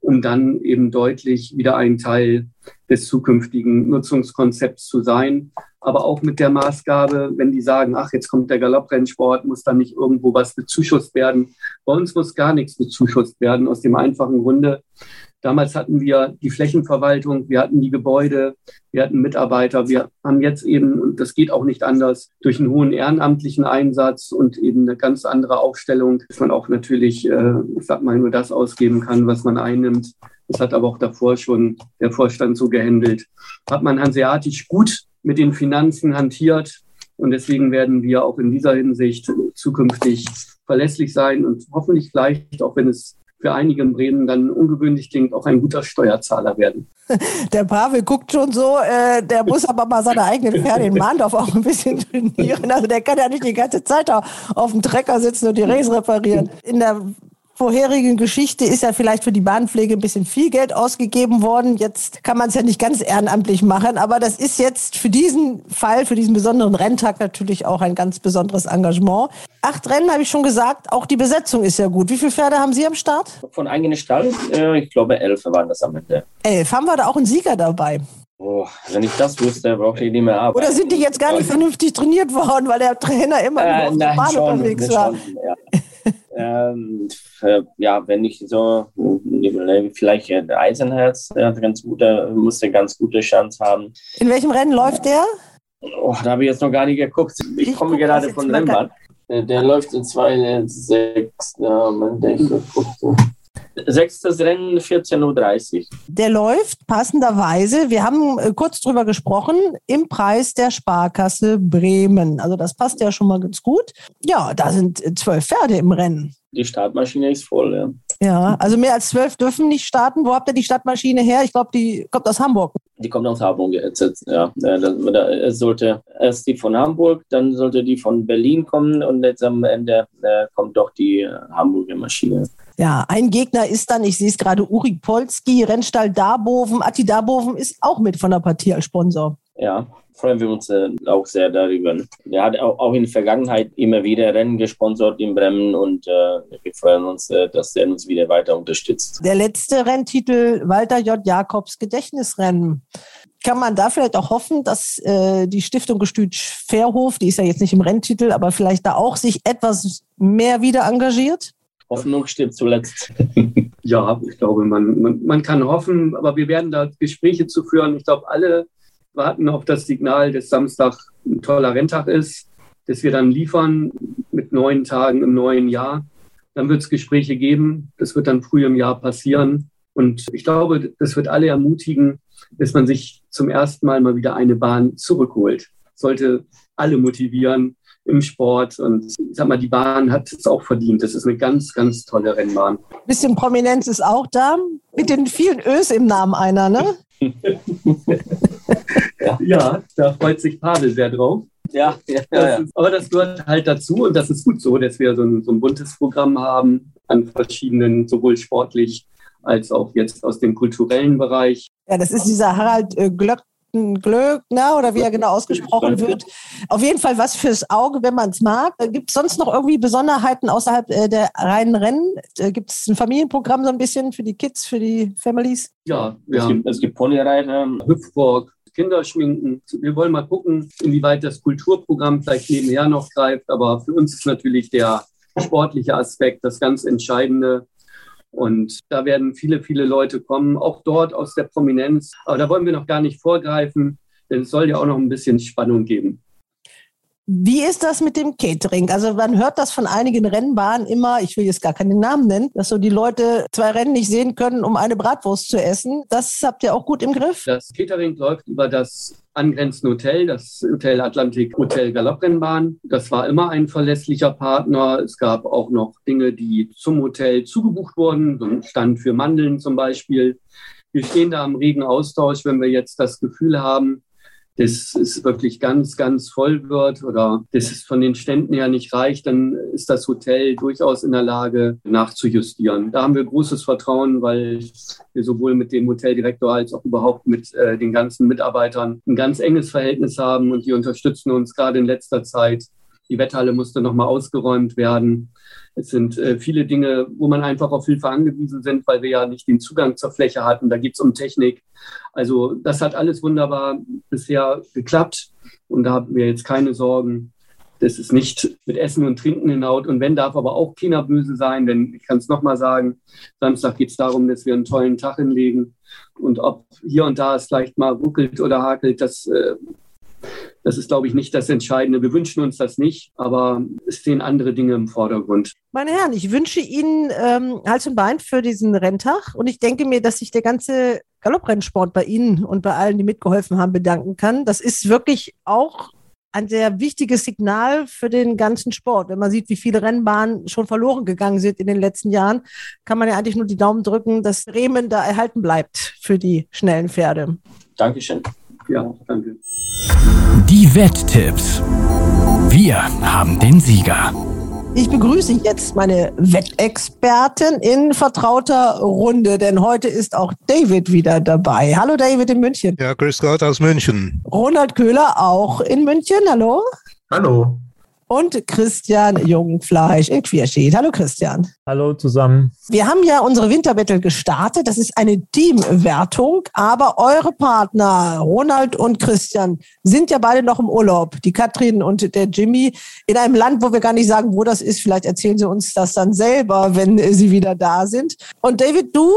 um dann eben deutlich wieder ein Teil des zukünftigen Nutzungskonzepts zu sein. Aber auch mit der Maßgabe, wenn die sagen, ach, jetzt kommt der Galopprennsport, muss dann nicht irgendwo was bezuschusst werden. Bei uns muss gar nichts bezuschusst werden, aus dem einfachen Grunde, Damals hatten wir die Flächenverwaltung, wir hatten die Gebäude, wir hatten Mitarbeiter. Wir haben jetzt eben, und das geht auch nicht anders, durch einen hohen ehrenamtlichen Einsatz und eben eine ganz andere Aufstellung, dass man auch natürlich, äh, ich sag mal, nur das ausgeben kann, was man einnimmt. Das hat aber auch davor schon der Vorstand so gehandelt. Hat man hanseatisch gut mit den Finanzen hantiert. Und deswegen werden wir auch in dieser Hinsicht zukünftig verlässlich sein und hoffentlich vielleicht, auch wenn es für einige in Bremen dann ungewöhnlich klingt, auch ein guter Steuerzahler werden. Der Pavel guckt schon so, äh, der muss aber mal seine eigenen Pferde in Mahndorf auch ein bisschen trainieren. Also der kann ja nicht die ganze Zeit auf dem Trecker sitzen und die Räs reparieren. In der vorherigen Geschichte ist ja vielleicht für die Bahnpflege ein bisschen viel Geld ausgegeben worden. Jetzt kann man es ja nicht ganz ehrenamtlich machen, aber das ist jetzt für diesen Fall, für diesen besonderen Renntag natürlich auch ein ganz besonderes Engagement. Acht Rennen habe ich schon gesagt, auch die Besetzung ist ja gut. Wie viele Pferde haben Sie am Start? Von eigenen Stall, äh, ich glaube elf waren das am Ende. Elf. Haben wir da auch einen Sieger dabei? Oh, wenn ich das wüsste, brauchte ich nicht mehr arbeiten. Oder sind die jetzt gar nicht vernünftig trainiert worden, weil der Trainer immer äh, auf der Bahn schon, unterwegs war? Schon, ja. ähm, ja, wenn ich so, vielleicht der Eisenherz, der hat ganz gute, musste ganz gute Chance haben. In welchem Rennen läuft der? Oh, da habe ich jetzt noch gar nicht geguckt. Ich, ich komme gerade von Rennbahn. Der, der, läuft in 2,6. Ja, Moment, ich gucke. Sechstes Rennen 14.30 Uhr. Der läuft passenderweise, wir haben äh, kurz drüber gesprochen, im Preis der Sparkasse Bremen. Also das passt ja schon mal ganz gut. Ja, da sind äh, zwölf Pferde im Rennen. Die Startmaschine ist voll, ja. Ja, also mehr als zwölf dürfen nicht starten. Wo habt ihr die Startmaschine her? Ich glaube, die kommt aus Hamburg. Die kommt aus Hamburg jetzt, ja. Es sollte erst die von Hamburg, dann sollte die von Berlin kommen und jetzt am Ende äh, kommt doch die Hamburger Maschine. Ja, ein Gegner ist dann, ich sehe es gerade, Uri Polski, Rennstall Darboven. Atti Darboven ist auch mit von der Partie als Sponsor. Ja, freuen wir uns äh, auch sehr darüber. Er hat auch, auch, in der Vergangenheit immer wieder Rennen gesponsert in Bremen und äh, wir freuen uns, äh, dass er uns wieder weiter unterstützt. Der letzte Renntitel Walter J. Jakobs Gedächtnisrennen. Kann man da vielleicht auch hoffen, dass äh, die Stiftung Gestütsch Fairhof, die ist ja jetzt nicht im Renntitel, aber vielleicht da auch sich etwas mehr wieder engagiert? Hoffnung stirbt zuletzt. ja, ich glaube, man, man, man kann hoffen, aber wir werden da Gespräche zu führen. Ich glaube, alle warten auf das Signal, dass Samstag ein toller Renntag ist, dass wir dann liefern mit neun Tagen im neuen Jahr. Dann wird es Gespräche geben. Das wird dann früh im Jahr passieren. Und ich glaube, das wird alle ermutigen, dass man sich zum ersten Mal mal wieder eine Bahn zurückholt. Sollte alle motivieren, im Sport. Und ich sag mal, die Bahn hat es auch verdient. Das ist eine ganz, ganz tolle Rennbahn. Bisschen Prominenz ist auch da. Mit den vielen Ös im Namen einer, ne? ja. ja, da freut sich Pavel sehr drauf. Ja, ja, ja, Ist, aber das gehört halt dazu und das ist gut so, dass wir so ein, so ein buntes Programm haben an verschiedenen, sowohl sportlich als auch jetzt aus dem kulturellen Bereich. Ja, das ist dieser Harald äh, Glöck Glöckner oder wie er genau ausgesprochen wird. Auf jeden Fall was fürs Auge, wenn man es mag. Gibt es sonst noch irgendwie Besonderheiten außerhalb äh, der reinen Rennen? Äh, gibt es ein Familienprogramm so ein bisschen für die Kids, für die Families? Ja, ja. Es gibt, es gibt Ponyreiter, Hüpfburg, Kinderschminken. Wir wollen mal gucken, inwieweit das Kulturprogramm vielleicht nebenher noch greift. Aber für uns ist natürlich der sportliche Aspekt das ganz Entscheidende. Und da werden viele, viele Leute kommen, auch dort aus der Prominenz. Aber da wollen wir noch gar nicht vorgreifen, denn es soll ja auch noch ein bisschen Spannung geben. Wie ist das mit dem Catering? Also man hört das von einigen Rennbahnen immer, ich will jetzt gar keinen Namen nennen, dass so die Leute zwei Rennen nicht sehen können, um eine Bratwurst zu essen. Das habt ihr auch gut im Griff? Das Catering läuft über das angrenzende Hotel, das Hotel Atlantik Hotel Galopprennbahn. Das war immer ein verlässlicher Partner. Es gab auch noch Dinge, die zum Hotel zugebucht wurden, so ein Stand für Mandeln zum Beispiel. Wir stehen da am regen Austausch, wenn wir jetzt das Gefühl haben, dass es wirklich ganz, ganz voll wird oder dass es von den Ständen her nicht reicht, dann ist das Hotel durchaus in der Lage nachzujustieren. Da haben wir großes Vertrauen, weil wir sowohl mit dem Hoteldirektor als auch überhaupt mit äh, den ganzen Mitarbeitern ein ganz enges Verhältnis haben und die unterstützen uns gerade in letzter Zeit. Die Wetthalle musste nochmal ausgeräumt werden. Es sind äh, viele Dinge, wo man einfach auf Hilfe angewiesen sind, weil wir ja nicht den Zugang zur Fläche hatten. Da geht es um Technik. Also das hat alles wunderbar bisher geklappt und da haben wir jetzt keine Sorgen. Das ist nicht mit Essen und Trinken hinaut. Und wenn, darf aber auch keiner böse sein, denn ich kann es nochmal sagen, Samstag geht es darum, dass wir einen tollen Tag hinlegen. Und ob hier und da es vielleicht mal ruckelt oder hakelt, das äh, das ist, glaube ich, nicht das Entscheidende. Wir wünschen uns das nicht, aber es stehen andere Dinge im Vordergrund. Meine Herren, ich wünsche Ihnen ähm, Hals und Bein für diesen Renntag und ich denke mir, dass sich der ganze Galopprennsport bei Ihnen und bei allen, die mitgeholfen haben, bedanken kann. Das ist wirklich auch ein sehr wichtiges Signal für den ganzen Sport. Wenn man sieht, wie viele Rennbahnen schon verloren gegangen sind in den letzten Jahren, kann man ja eigentlich nur die Daumen drücken, dass Bremen da erhalten bleibt für die schnellen Pferde. Dankeschön. Ja, danke. Die Wetttipps. Wir haben den Sieger. Ich begrüße jetzt meine Wettexpertin in vertrauter Runde, denn heute ist auch David wieder dabei. Hallo David in München. Ja, grüß Gott aus München. Ronald Köhler auch in München. Hallo. Hallo und Christian Jungfleisch in Quierschied. Hallo Christian. Hallo zusammen. Wir haben ja unsere Winterbattle gestartet. Das ist eine Teamwertung, aber eure Partner Ronald und Christian sind ja beide noch im Urlaub. Die Katrin und der Jimmy in einem Land, wo wir gar nicht sagen, wo das ist. Vielleicht erzählen sie uns das dann selber, wenn sie wieder da sind. Und David, du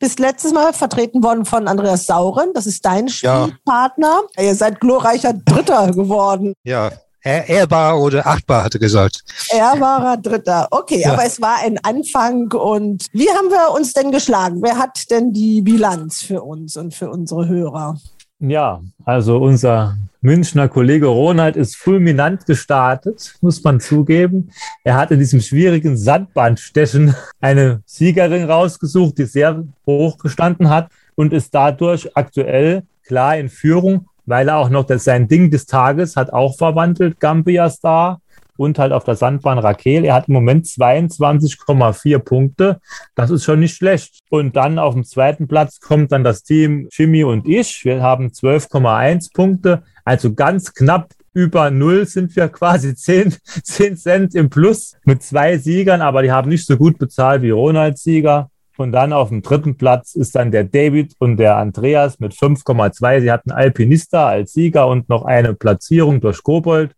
bist letztes Mal vertreten worden von Andreas Sauren. Das ist dein Spielpartner. Ja. Ihr seid glorreicher Dritter geworden. Ja, ehrbar oder achtbar, hat er gesagt. Ehrbarer Dritter. Okay, ja. aber es war ein Anfang. Und wie haben wir uns denn geschlagen? Wer hat denn die Bilanz für uns und für unsere Hörer? Ja, also unser Münchner Kollege Ronald ist fulminant gestartet, muss man zugeben. Er hat in diesem schwierigen Sandbandstechen eine Siegerin rausgesucht, die sehr hoch gestanden hat und ist dadurch aktuell klar in Führung weil er auch noch das, sein Ding des Tages hat auch verwandelt, Gambia Star und halt auf der Sandbahn Raquel. Er hat im Moment 22,4 Punkte. Das ist schon nicht schlecht. Und dann auf dem zweiten Platz kommt dann das Team Jimmy und ich. Wir haben 12,1 Punkte. Also ganz knapp über Null sind wir quasi 10, 10 Cent im Plus mit zwei Siegern, aber die haben nicht so gut bezahlt wie Ronalds Sieger. Und dann auf dem dritten Platz ist dann der David und der Andreas mit 5,2. Sie hatten Alpinista als Sieger und noch eine Platzierung durch Kobold.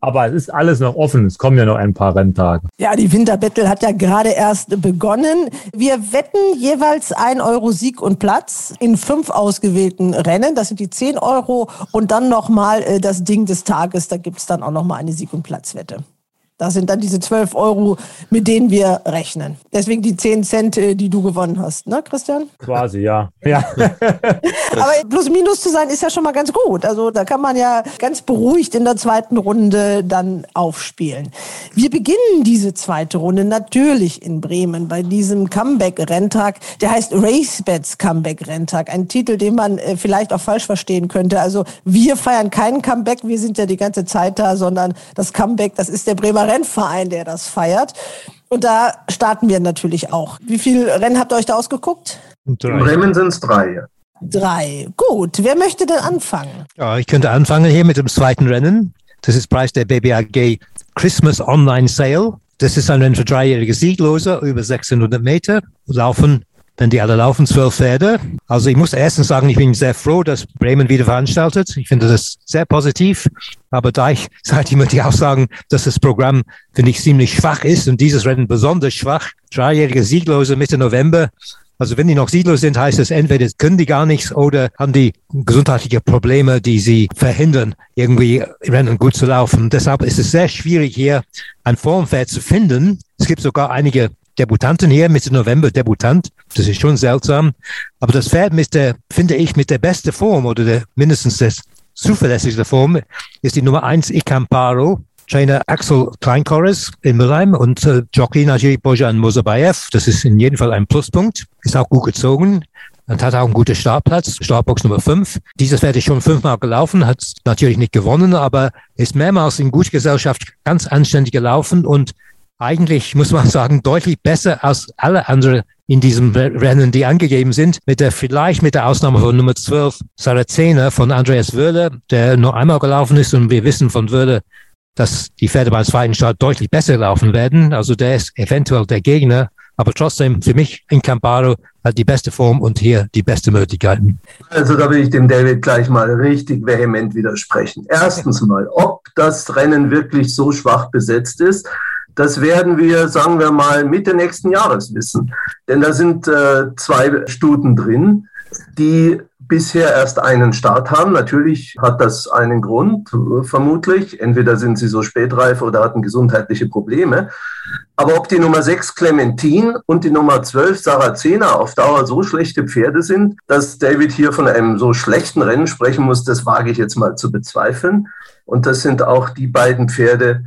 Aber es ist alles noch offen. Es kommen ja noch ein paar Renntage. Ja, die Winterbattle hat ja gerade erst begonnen. Wir wetten jeweils ein Euro Sieg und Platz in fünf ausgewählten Rennen. Das sind die 10 Euro und dann nochmal äh, das Ding des Tages. Da gibt es dann auch nochmal eine Sieg- und Platzwette. Das sind dann diese 12 Euro, mit denen wir rechnen. Deswegen die 10 Cent, äh, die du gewonnen hast, ne, Christian? Quasi, ja. ja. Aber plus minus zu sein ist ja schon mal ganz gut. Also da kann man ja ganz beruhigt in der zweiten Runde dann aufspielen. Wir beginnen diese zweite Runde natürlich in Bremen bei diesem Comeback-Renntag. Der heißt RaceBets Comeback-Renntag. Ein Titel, den man äh, vielleicht auch falsch verstehen könnte. Also wir feiern keinen Comeback, wir sind ja die ganze Zeit da, sondern das Comeback, das ist der Bremer Rennverein, der das feiert. Und da starten wir natürlich auch. Wie viele Rennen habt ihr euch da ausgeguckt? Drei. In Bremen sind es drei. Drei. Gut. Wer möchte denn anfangen? Ja, ich könnte anfangen hier mit dem zweiten Rennen. Das ist Preis der BBAG Christmas Online Sale. Das ist ein Rennen für dreijährige Sieglose über 600 Meter, laufen denn die alle laufen zwölf Pferde. Also ich muss erstens sagen, ich bin sehr froh, dass Bremen wieder veranstaltet. Ich finde das sehr positiv. Aber da ich seit immer die Aussagen, dass das Programm, finde ich, ziemlich schwach ist und dieses Rennen besonders schwach, dreijährige Sieglose Mitte November, Also wenn die noch siedlos sind, heißt es entweder können die gar nichts oder haben die gesundheitliche Probleme, die sie verhindern, irgendwie Rennen gut zu laufen. Deshalb ist es sehr schwierig hier ein Formpferd zu finden. Es gibt sogar einige Debutanten hier, Mitte November Debutant. Das ist schon seltsam. Aber das Pferd mit der, finde ich, mit der beste Form oder der, mindestens das zuverlässigste Form ist die Nummer eins Icamparo. Trainer Axel Kleinkorres in Mülheim und äh, Jockey natürlich Bojan Mosabayev. Das ist in jedem Fall ein Pluspunkt. Ist auch gut gezogen und hat auch einen guten Startplatz, Startbox Nummer 5. Dieses Pferd ist schon fünfmal gelaufen, hat natürlich nicht gewonnen, aber ist mehrmals in Gutgesellschaft ganz anständig gelaufen und eigentlich, muss man sagen, deutlich besser als alle anderen in diesem Rennen, die angegeben sind, mit der vielleicht mit der Ausnahme von Nummer 12 Sarazena von Andreas Wöhler, der nur einmal gelaufen ist und wir wissen von Wöhler, dass die Pferde beim zweiten Start deutlich besser laufen werden. Also der ist eventuell der Gegner, aber trotzdem für mich in Camparo hat die beste Form und hier die beste Möglichkeiten. Also da will ich dem David gleich mal richtig vehement widersprechen. Erstens mal, ob das Rennen wirklich so schwach besetzt ist, das werden wir, sagen wir mal, Mitte nächsten Jahres wissen. Denn da sind äh, zwei Stuten drin, die bisher erst einen Start haben. Natürlich hat das einen Grund, vermutlich. Entweder sind sie so spätreif oder hatten gesundheitliche Probleme. Aber ob die Nummer 6 Clementin und die Nummer 12 Saracena auf Dauer so schlechte Pferde sind, dass David hier von einem so schlechten Rennen sprechen muss, das wage ich jetzt mal zu bezweifeln. Und das sind auch die beiden Pferde,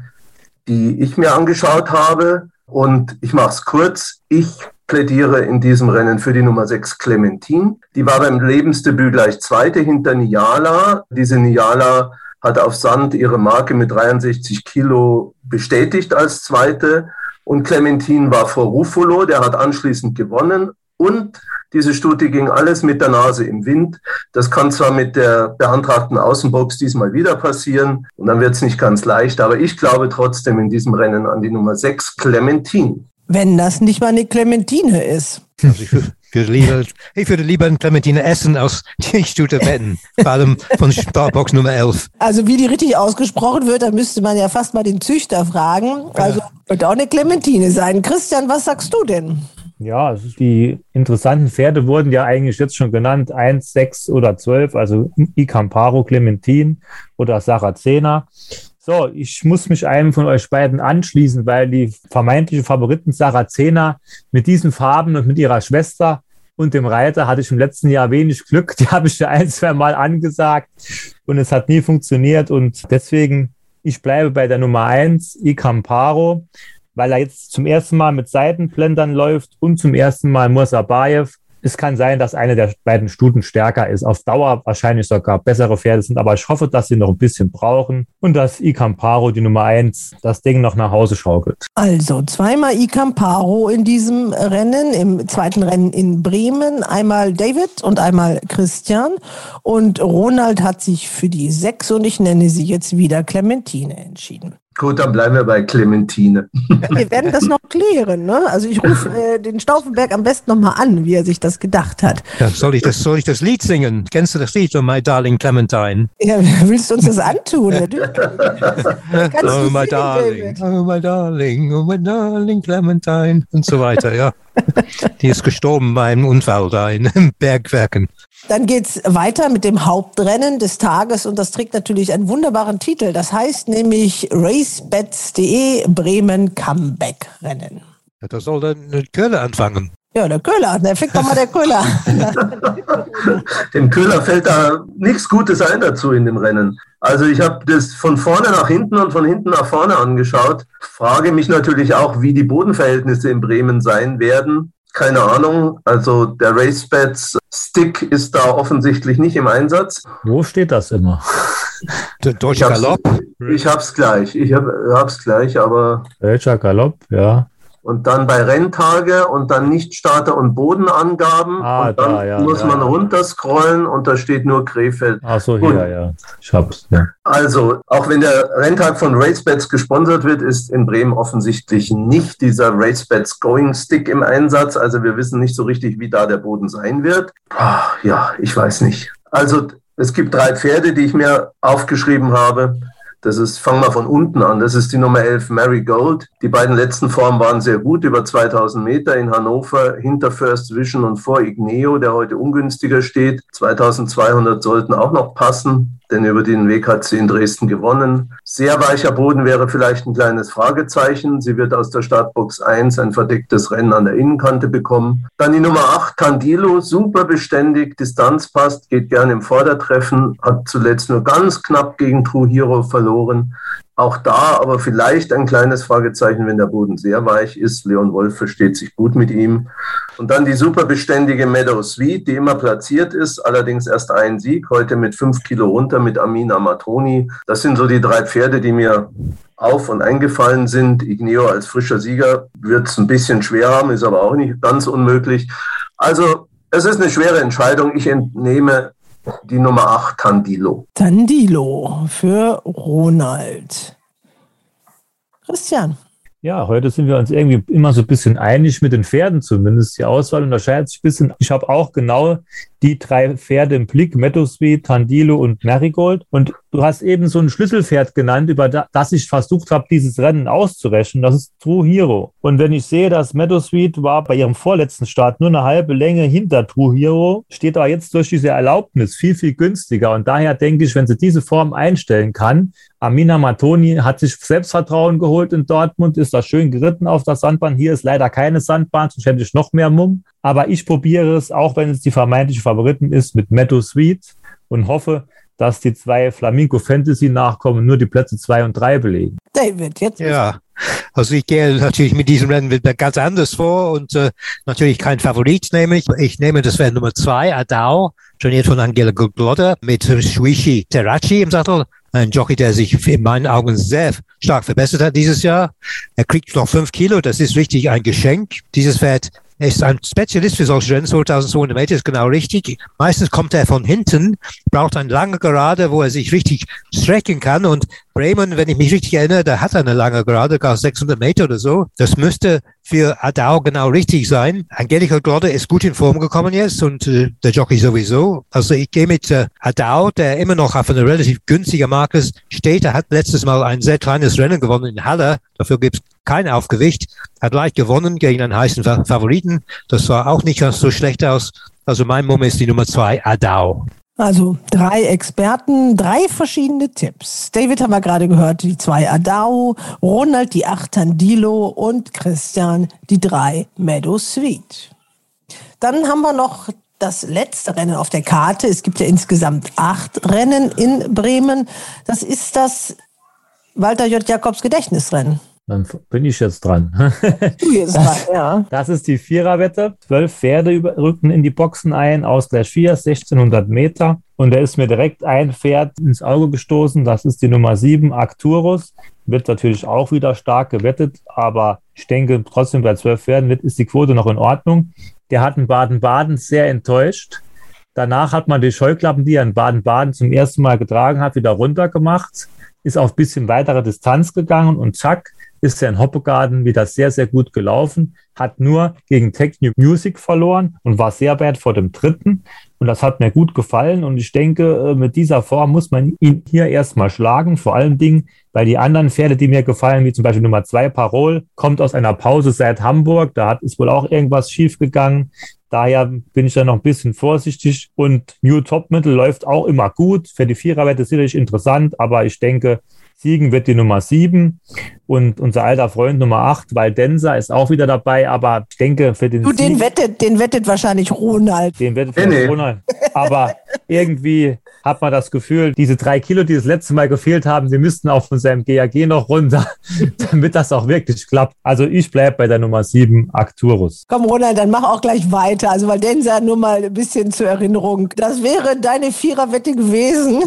die ich mir angeschaut habe. Und ich mache es kurz. Ich plädiere in diesem Rennen für die Nummer 6 Clementine. Die war beim Lebensdebüt gleich Zweite hinter Niala. Diese Niala hat auf Sand ihre Marke mit 63 Kilo bestätigt als Zweite. Und Clementine war vor Ruffolo, der hat anschließend gewonnen. Und diese Studie ging alles mit der Nase im Wind. Das kann zwar mit der beantragten Außenbox diesmal wieder passieren und dann wird es nicht ganz leicht, aber ich glaube trotzdem in diesem Rennen an die Nummer 6, Clementine. Wenn das nicht mal eine Clementine ist. Also ich, würde lieber, ich würde lieber ein Clementine essen aus die Stute wetten, vor allem von Starbox Nummer 11. Also wie die richtig ausgesprochen wird, da müsste man ja fast mal den Züchter fragen. Also wird auch eine Clementine sein. Christian, was sagst du denn? Ja, die interessanten Pferde wurden ja eigentlich jetzt schon genannt, 1, 6 oder 12, also Icamparo, Clementin oder Saracena. So, ich muss mich einem von euch beiden anschließen, weil die vermeintliche Favoriten Saracena mit diesen Farben und mit ihrer Schwester und dem Reiter hatte ich im letzten Jahr wenig Glück. Die habe ich ja ein, zwei Mal angesagt und es hat nie funktioniert. Und deswegen, ich bleibe bei der Nummer 1, Icamparo weil er jetzt zum ersten Mal mit Seitenblendern läuft und zum ersten Mal Musabayev. Es kann sein, dass eine der beiden Stuten stärker ist. Auf Dauer wahrscheinlich sogar bessere Pferde sind, aber ich hoffe, dass sie noch ein bisschen brauchen und dass Icamparo, die Nummer eins, das Ding noch nach Hause schaukelt. Also zweimal Icamparo in diesem Rennen, im zweiten Rennen in Bremen. Einmal David und einmal Christian. Und Ronald hat sich für die sechs und ich nenne sie jetzt wieder Clementine entschieden. Gut, dann bleiben wir bei Clementine. Wir werden das noch klären. Ne? Also ich rufe äh, den Stauffenberg am besten nochmal an, wie er sich das gedacht hat. Ja, soll, ich das, soll ich das Lied singen? Kennst du das Lied von My Darling Clementine? Ja, willst du uns das antun? oh, my darling, oh, my darling, oh, my darling Clementine und so weiter, ja. Die ist gestorben bei einem Unfall da in den Bergwerken. Dann geht es weiter mit dem Hauptrennen des Tages und das trägt natürlich einen wunderbaren Titel. Das heißt nämlich racebets.de Bremen Comeback Rennen. Ja, da soll dann Köhler anfangen. Ja, der Köhler, der fickt doch mal der Köhler. dem Köhler fällt da nichts Gutes ein dazu in dem Rennen. Also ich habe das von vorne nach hinten und von hinten nach vorne angeschaut. Frage mich natürlich auch, wie die Bodenverhältnisse in Bremen sein werden. Keine Ahnung. Also der Racebeds Stick ist da offensichtlich nicht im Einsatz. Wo steht das immer? Der deutsche Galopp. Ich hab's gleich. Ich hab, hab's gleich, aber. Deutscher Galopp, ja und dann bei Renntage und dann nicht Starter- und Bodenangaben. Ah, und dann da, ja, muss ja, man ja. runterscrollen und da steht nur Krefeld. Ach so, hier, ja. Ich hab's. Ja. Also, auch wenn der Renntag von RaceBets gesponsert wird, ist in Bremen offensichtlich nicht dieser RaceBets Going Stick im Einsatz. Also, wir wissen nicht so richtig, wie da der Boden sein wird. Ach, ja, ich weiß nicht. Also, es gibt drei Pferde, die ich mir aufgeschrieben habe. Das ist, fangen wir von unten an. Das ist die Nummer 11 Mary Gold. Die beiden letzten Formen waren sehr gut, über 2000 Meter in Hannover, hinter First Vision und vor Igneo, der heute ungünstiger steht. 2200 sollten auch noch passen denn über den Weg hat sie in Dresden gewonnen. Sehr weicher Boden wäre vielleicht ein kleines Fragezeichen. Sie wird aus der Startbox 1 ein verdecktes Rennen an der Innenkante bekommen. Dann die Nummer 8, Candilo, super beständig, Distanz passt, geht gerne im Vordertreffen, hat zuletzt nur ganz knapp gegen True Hero verloren. Auch da aber vielleicht ein kleines Fragezeichen, wenn der Boden sehr weich ist. Leon Wolf versteht sich gut mit ihm. Und dann die superbeständige Meadow Sweet, die immer platziert ist, allerdings erst ein Sieg, heute mit fünf Kilo runter mit Amina Matroni. Das sind so die drei Pferde, die mir auf und eingefallen sind. Igneo als frischer Sieger wird es ein bisschen schwer haben, ist aber auch nicht ganz unmöglich. Also es ist eine schwere Entscheidung. Ich entnehme die Nummer 8, Tandilo. Tandilo für Ronald. Christian. Ja, heute sind wir uns irgendwie immer so ein bisschen einig mit den Pferden zumindest. Die Auswahl unterscheidet sich ein bisschen. Ich habe auch genau die drei Pferde im Blick, Meadowsweet, Tandilo und Marigold. Und du hast eben so ein Schlüsselpferd genannt, über das ich versucht habe, dieses Rennen auszurechnen. Das ist True Hero. Und wenn ich sehe, dass Meadowsweet war bei ihrem vorletzten Start nur eine halbe Länge hinter True Hero, steht aber jetzt durch diese Erlaubnis viel, viel günstiger. Und daher denke ich, wenn sie diese Form einstellen kann, Amina Matoni hat sich Selbstvertrauen geholt in Dortmund, ist da schön geritten auf der Sandbahn. Hier ist leider keine Sandbahn, sonst hätte ich noch mehr Mumm. Aber ich probiere es, auch wenn es die vermeintliche Favoriten ist, mit Meadow Sweet und hoffe, dass die zwei Flamingo Fantasy Nachkommen nur die Plätze zwei und drei belegen. David, jetzt. Ja, also ich gehe natürlich mit diesem Rennen wieder ganz anders vor und äh, natürlich kein Favorit nehme ich. Ich nehme das Rennen Nummer zwei, Adao, trainiert von Angela Glodder mit Shuichi Terraci im Sattel. Ein Jockey, der sich in meinen Augen sehr stark verbessert hat dieses Jahr. Er kriegt noch fünf Kilo, das ist richtig ein Geschenk. Dieses Pferd er ist ein Spezialist für solche Rennen, 2200 Meter ist genau richtig. Meistens kommt er von hinten, braucht eine lange Gerade, wo er sich richtig strecken kann. Und Bremen, wenn ich mich richtig erinnere, der hat eine lange Gerade, gar 600 Meter oder so. Das müsste für Adao genau richtig sein. Angelika Glodde ist gut in Form gekommen jetzt und äh, der Jockey sowieso. Also ich gehe mit äh, Adao, der immer noch auf einer relativ günstigen Marke steht. Er hat letztes Mal ein sehr kleines Rennen gewonnen in Halle. Dafür gibt es kein Aufgewicht, hat leicht gewonnen gegen einen heißen Favoriten. Das sah auch nicht ganz so schlecht aus. Also mein Mumm ist die Nummer zwei, Adao. Also drei Experten, drei verschiedene Tipps. David haben wir gerade gehört, die zwei Adao, Ronald die acht Tandilo und Christian die drei Meadow Sweet. Dann haben wir noch das letzte Rennen auf der Karte. Es gibt ja insgesamt acht Rennen in Bremen. Das ist das Walter J. Jakobs Gedächtnisrennen. Dann bin ich jetzt dran. Du jetzt dran, ja. Das ist die Viererwette. Zwölf Pferde rücken in die Boxen ein, Ausgleich 4, 1600 Meter. Und da ist mir direkt ein Pferd ins Auge gestoßen. Das ist die Nummer 7, Arcturus. Wird natürlich auch wieder stark gewettet, aber ich denke trotzdem bei zwölf Pferden wird, ist die Quote noch in Ordnung. Der hat in Baden-Baden sehr enttäuscht. Danach hat man die Scheuklappen, die er in Baden-Baden zum ersten Mal getragen hat, wieder runtergemacht, ist auf ein bisschen weitere Distanz gegangen und zack, ist er in Hoppegarten wieder sehr, sehr gut gelaufen, hat nur gegen Techno Music verloren und war sehr weit vor dem dritten. Und das hat mir gut gefallen. Und ich denke, äh, mit dieser Form muss man ihn hier erstmal schlagen. Vor allen Dingen, weil die anderen Pferde, die mir gefallen, wie zum Beispiel Nummer zwei Parol, kommt aus einer Pause seit Hamburg. Da hat, ist wohl auch irgendwas schiefgegangen. Daher bin ich da noch ein bisschen vorsichtig. Und New Top Mittel läuft auch immer gut. Für die Viererwette sicherlich interessant, aber ich denke, Siegen wird die Nummer 7 und unser alter Freund Nummer 8, Valdenza, ist auch wieder dabei, aber ich denke für den Du, den wettet, den wettet wahrscheinlich Ronald. Den wettet nee, Ronald. Aber irgendwie hat man das Gefühl, diese drei Kilo, die das letzte Mal gefehlt haben, die müssten auch von seinem GAG noch runter, damit das auch wirklich klappt. Also ich bleibe bei der Nummer 7, Arcturus. Komm, Ronald, dann mach auch gleich weiter. Also Valdenza nur mal ein bisschen zur Erinnerung. Das wäre deine Viererwette gewesen,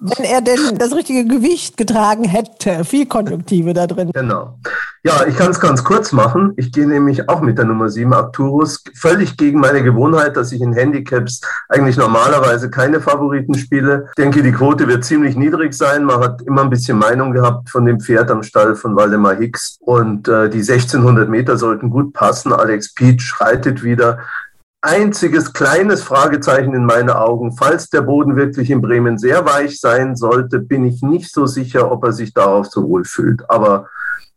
wenn er denn das richtige Gewicht getragen getragen hätte. Viel Konjunktive da drin. Genau. Ja, ich kann es ganz kurz machen. Ich gehe nämlich auch mit der Nummer 7 Arcturus. Völlig gegen meine Gewohnheit, dass ich in Handicaps eigentlich normalerweise keine Favoriten spiele. Ich denke, die Quote wird ziemlich niedrig sein. Man hat immer ein bisschen Meinung gehabt von dem Pferd am Stall von Waldemar Hicks. Und äh, die 1600 Meter sollten gut passen. Alex Peach schreitet wieder. einziges kleines Fragezeichen in meinen Augen. Falls der Boden wirklich in Bremen sehr weich sein sollte, bin ich nicht so sicher, ob er sich darauf so wohl fühlt. Aber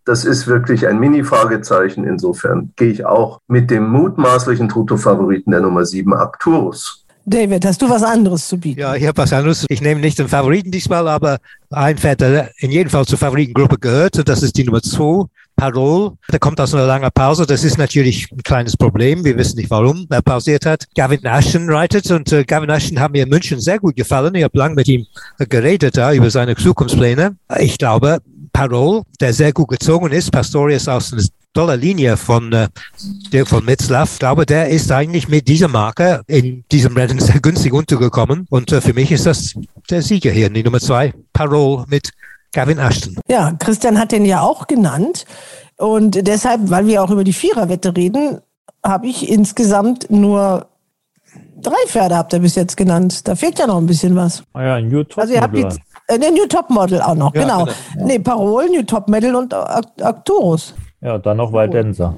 das ist wirklich ein Mini-Fragezeichen. Insofern gehe ich auch mit dem mutmaßlichen Toto-Favoriten der Nummer 7 Arcturus. David, hast du was anderes zu bieten? Ja, ich habe was anderes. Ich nehme nicht den Favoriten diesmal, aber ein Pferd, der in jedem Fall zur Favoritengruppe gehört. Und das ist die Nummer 2, Parol. Der kommt aus einer langen Pause. Das ist natürlich ein kleines Problem. Wir wissen nicht, warum er pausiert hat. Gavin Ashton reitet und äh, Gavin Ashton hat mir in München sehr gut gefallen. Ich habe lange mit ihm geredet da über seine Zukunftspläne. Ich glaube, Parol, der sehr gut gezogen ist, Pastorius aus einer tolle Linie von äh, Dirk von Mitzlaff. Ich glaube, der ist eigentlich mit dieser Marke in diesem Rennen sehr günstig untergekommen. Und äh, für mich ist das der Sieger hier, die Nummer zwei, Parole mit Gavin Ashton. Ja, Christian hat den ja auch genannt. Und deshalb, weil wir auch über die Viererwette reden, habe ich insgesamt nur drei Pferde habt ihr bis jetzt genannt. Da fehlt ja noch ein bisschen was. Ah ja, ein Top Also ihr habt jetzt äh, den New Top Model auch noch, Ja, genau. genau. Nee, Parol, New Top Medal und Arcturus. Ja, dann noch Waldenser.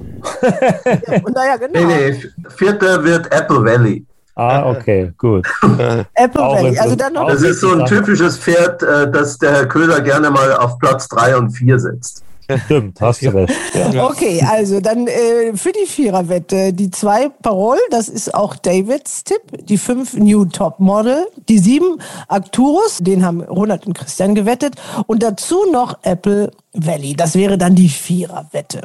Und naja, genau. Nee, nee, vierter wird Apple Valley. Ah, okay, gut. Apple Auch Valley. Also dann noch Das ist so ein typisches Pferd, äh, das der Herr Köhler gerne mal auf Platz drei und vier setzt. Stimmt, hast du recht. Ja. Okay, also dann äh, für die Viererwette die zwei Parol, das ist auch Davids Tipp, die fünf New Top Model, die sieben Arcturus, den haben Ronald und Christian gewettet und dazu noch Apple Valley, das wäre dann die Viererwette.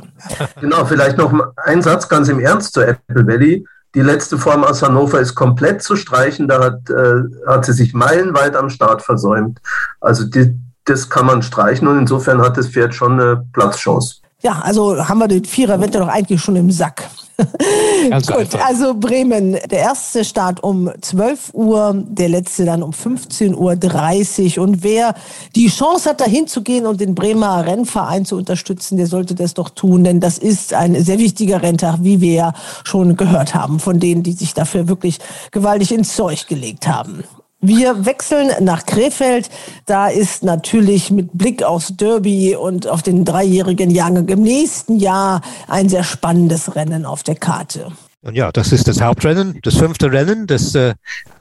Genau, vielleicht noch ein Satz ganz im Ernst zu Apple Valley. Die letzte Form aus Hannover ist komplett zu streichen. Da hat, äh, hat sie sich meilenweit am Start versäumt. Also die, das kann man streichen und insofern hat das Pferd schon eine Platzchance. Ja, also haben wir die Viererwette doch eigentlich schon im Sack. Gut, also Bremen, der erste Start um 12 Uhr, der letzte dann um 15.30 Uhr. Und wer die Chance hat, dahin zu gehen und den Bremer Rennverein zu unterstützen, der sollte das doch tun, denn das ist ein sehr wichtiger Renntag, wie wir ja schon gehört haben, von denen, die sich dafür wirklich gewaltig ins Zeug gelegt haben. Wir wechseln nach Krefeld. Da ist natürlich mit Blick aufs Derby und auf den dreijährigen Jahrgang im nächsten Jahr ein sehr spannendes Rennen auf der Karte. Und ja, das ist das Hauptrennen, das fünfte Rennen, das äh,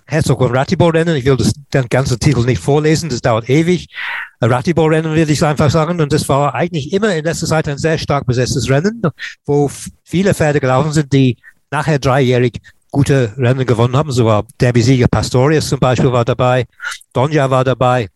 Herzog und Ratibor-Rennen. Ich will das, den ganzen Titel nicht vorlesen, das dauert ewig. Ratibor-Rennen würde ich einfach sagen. Und das war eigentlich immer in letzter Zeit ein sehr stark besetztes Rennen, wo viele Pferde gelaufen sind, die nachher dreijährig gute Rennen gewonnen haben. So war Derby-Sieger Pastorius zum Beispiel war dabei, Donja war dabei.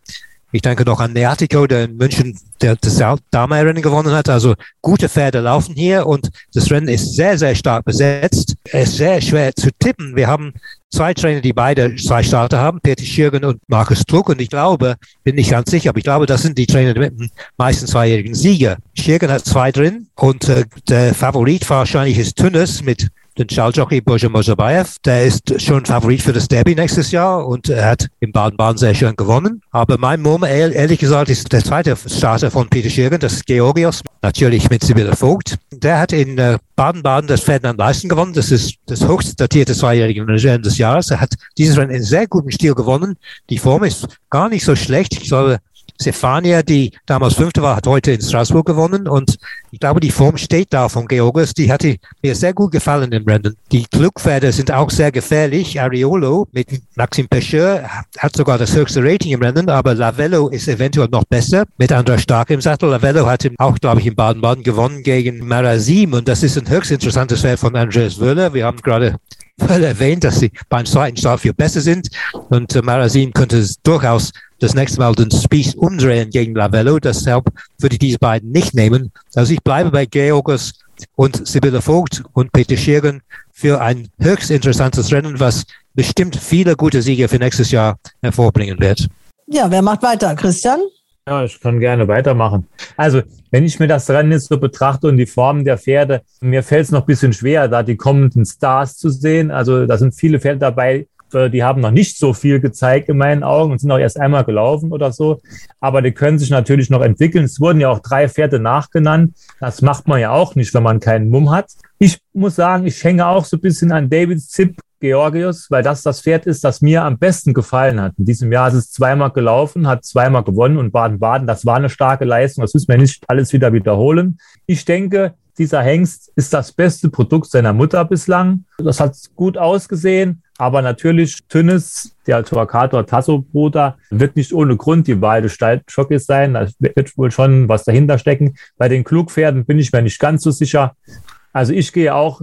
Ich denke noch an Neatico, der in München der, das Dame-Rennen gewonnen hat. Also gute Pferde laufen hier und das Rennen ist sehr, sehr stark besetzt. Es ist sehr schwer zu tippen. Wir haben zwei Trainer, die beide zwei Starter haben, Peter Schirgen und Markus Druck. Und ich glaube, bin nicht ganz sicher, aber ich glaube, das sind die Trainer mit dem meisten zweijährigen Sieger. Schirgen hat zwei drin und äh, der Favorit wahrscheinlich ist Tünnes mit den Schaljockey Bojan Mosabayev. Der ist schon Favorit für das Derby nächstes Jahr und er hat im Baden-Baden sehr schön gewonnen. Aber mein ehr- ehrlich gesagt, ist der zweite Starter von Peter Schirgen, das ist Georgios, natürlich mit Sibylle Vogt. Der hat in äh, Baden-Baden das Ferdinand Leisten gewonnen. Das ist das höchst datierte zweijährige Rennen des Jahres. Er hat dieses Rennen in sehr gutem Stil gewonnen. Die Form ist gar nicht so schlecht. Ich glaube, Stefania, die damals Fünfte war, hat heute in Straßburg gewonnen und ich glaube, die Form steht da von Georges. Die hatte mir sehr gut gefallen im Rennen. Die Glückpferde sind auch sehr gefährlich. Ariolo mit Maxim Pecheur hat sogar das höchste Rating im Rennen, aber Lavello ist eventuell noch besser mit Andra Stark im Sattel. Lavello hat auch, glaube ich, in Baden-Baden gewonnen gegen Marazim und das ist ein höchst interessantes Pferd von Andreas Wöhler. Wir haben gerade erwähnt, dass sie beim zweiten Start viel besser sind und äh, Marazim könnte durchaus das nächste Mal den Spieß umdrehen gegen Lavello. Deshalb würde ich diese beiden nicht nehmen. Also ich bleibe bei Georgos und Sibylle Vogt und Peter Schirgen für ein höchst interessantes Rennen, was bestimmt viele gute Siege für nächstes Jahr hervorbringen wird. Ja, wer macht weiter? Christian? Ja, ich kann gerne weitermachen. Also, wenn ich mir das Rennen jetzt so betrachte und die Formen der Pferde, mir fällt es noch ein bisschen schwer, da die kommenden Stars zu sehen. Also, da sind viele Pferde dabei, äh, die haben noch nicht so viel gezeigt in meinen Augen und sind auch erst einmal gelaufen oder so. Aber die können sich natürlich noch entwickeln. Es wurden ja auch drei Pferde nachgenannt. Das macht man ja auch nicht, wenn man keinen Mumm hat. Ich muss sagen, ich hänge auch so ein bisschen an Davids Tipp Georgius, weil das das Pferd ist, das mir am besten gefallen hat. In diesem Jahr ist es zweimal gelaufen, hat zweimal gewonnen und Baden-Baden, das war eine starke Leistung. Das müssen wir nicht alles wieder wiederholen. Ich denke, dieser Hengst ist das beste Produkt seiner Mutter bislang. Das hat gut ausgesehen. Aber natürlich, Tünnes, der Torquator Tasso-Bruder, wird nicht ohne Grund die Wahl des Stallschocks sein. Da wird wohl schon was dahinter stecken. Bei den Klugpferden bin ich mir nicht ganz so sicher. Also ich gehe auch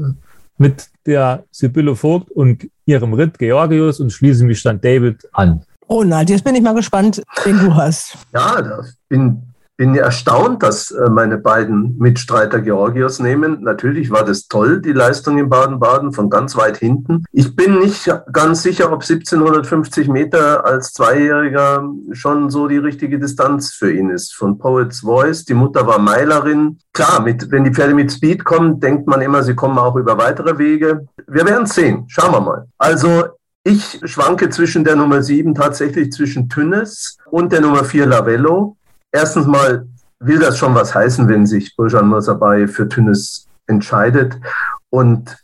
mit der Sibylle Vogt und ihrem Ritt Georgius und schließe mich dann David an. Ronald, jetzt bin ich mal gespannt, wen du hast. Ja, da bin bin erstaunt, dass äh, meine beiden Mitstreiter Georgios nehmen. Natürlich war das toll, die Leistung in Baden-Baden von ganz weit hinten. Ich bin nicht ganz sicher, ob 1750 Meter als Zweijähriger schon so die richtige Distanz für ihn ist. Von Poets Voice, die Mutter war Meilerin. Klar, mit, wenn die Pferde mit Speed kommen, denkt man immer, sie kommen auch über weitere Wege. Wir werden sehen. Schauen wir mal. Also ich schwanke zwischen der Nummer 7 tatsächlich zwischen Tünnes und der Nummer 4 Lavello erstens mal will das schon was heißen, wenn sich Bojan Mirzabai für Tunis entscheidet. Und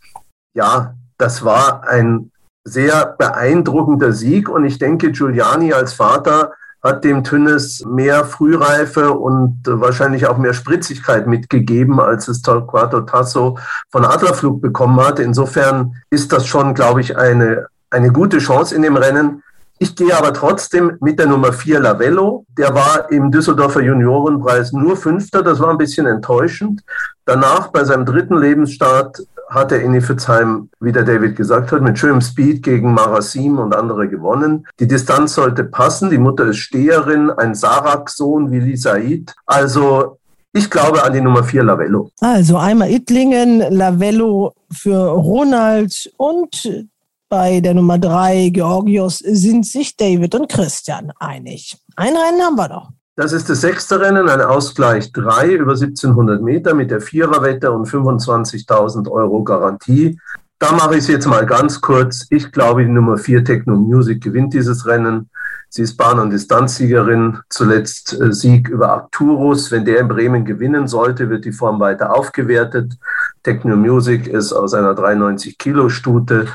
ja, das war ein sehr beeindruckender Sieg. Und ich denke, Giuliani als Vater hat dem Tunis mehr Frühreife und wahrscheinlich auch mehr Spritzigkeit mitgegeben, als es Torquato Tasso von Adlerflug bekommen hat. Insofern ist das schon, glaube ich, eine, eine gute Chance in dem Rennen. Ich gehe aber trotzdem mit der Nummer 4 Lavello. Der war im Düsseldorfer Juniorenpreis nur Fünfter. Das war ein bisschen enttäuschend. Danach, bei seinem dritten Lebensstart, hat er in Iffezheim, wie der David gesagt hat, mit schönem Speed gegen Marasim und andere gewonnen. Die Distanz sollte passen. Die Mutter ist Steherin, ein Sarak-Sohn wie Lisaid. Also ich glaube an die Nummer 4 Lavello. Also einmal Ittlingen, Lavello für Ronald und bei der Nummer drei, Georgios, sind sich David und Christian einig. Ein Rennen haben wir noch. Das ist das sechste Rennen, ein Ausgleich 3 über 1700 Meter mit der Viererwette und 25.000 Euro Garantie. Da mache ich es jetzt mal ganz kurz. Ich glaube, die Nummer 4 Techno Music gewinnt dieses Rennen. Sie ist Bahn- und Distanzsiegerin, zuletzt äh, Sieg über Arcturus. Wenn der in Bremen gewinnen sollte, wird die Form weiter aufgewertet. Techno Music ist aus einer 93 Kilo Stute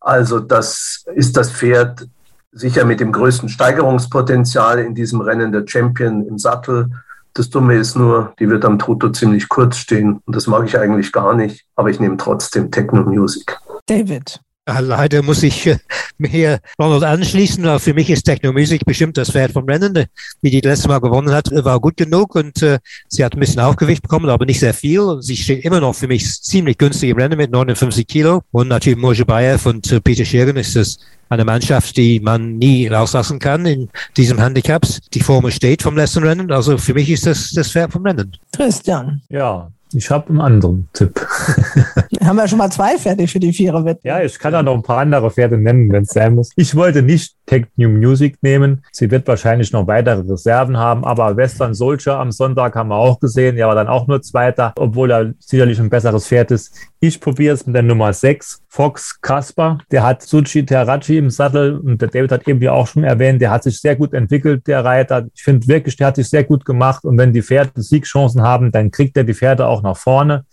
also das ist das Pferd sicher mit dem größten Steigerungspotenzial in diesem Rennen der Champion im Sattel. Das Dumme ist nur, die wird am Toto ziemlich kurz stehen und das mag ich eigentlich gar nicht, aber ich nehme trotzdem Techno Music. David. Leider muss ich äh, mir Ronald anschließen. Aber für mich ist Techno Music bestimmt das Pferd vom Rennen. Wie die letzte Mal gewonnen hat, war gut genug und äh, sie hat ein bisschen Aufgewicht bekommen, aber nicht sehr viel. Und sie steht immer noch für mich ziemlich günstig im Rennen mit 59 Kilo. Und natürlich Mojebayev und äh, Peter Scheren ist das eine Mannschaft, die man nie rauslassen kann in diesem Handicaps. Die Formel steht vom letzten Rennen. Also für mich ist das das Pferd vom Rennen. Christian. Ja, ich habe einen anderen Tipp. Haben wir schon mal zwei fertig für die Vierer-Wette. Ja, ich kann da noch ein paar andere Pferde nennen, wenn es sein muss. Ich wollte nicht Tech New Music nehmen. Sie wird wahrscheinlich noch weitere Reserven haben, aber Western Soldier am Sonntag haben wir auch gesehen. Er war dann auch nur Zweiter, obwohl er sicherlich ein besseres Pferd ist. Ich probiere es mit der Nummer 6, Fox Kasper. Der hat Suchi Terraci im Sattel und der David hat eben ja auch schon erwähnt, der hat sich sehr gut entwickelt, der Reiter. Ich finde wirklich, der hat sich sehr gut gemacht und wenn die Pferde Siegchancen haben, dann kriegt er die Pferde auch nach vorne.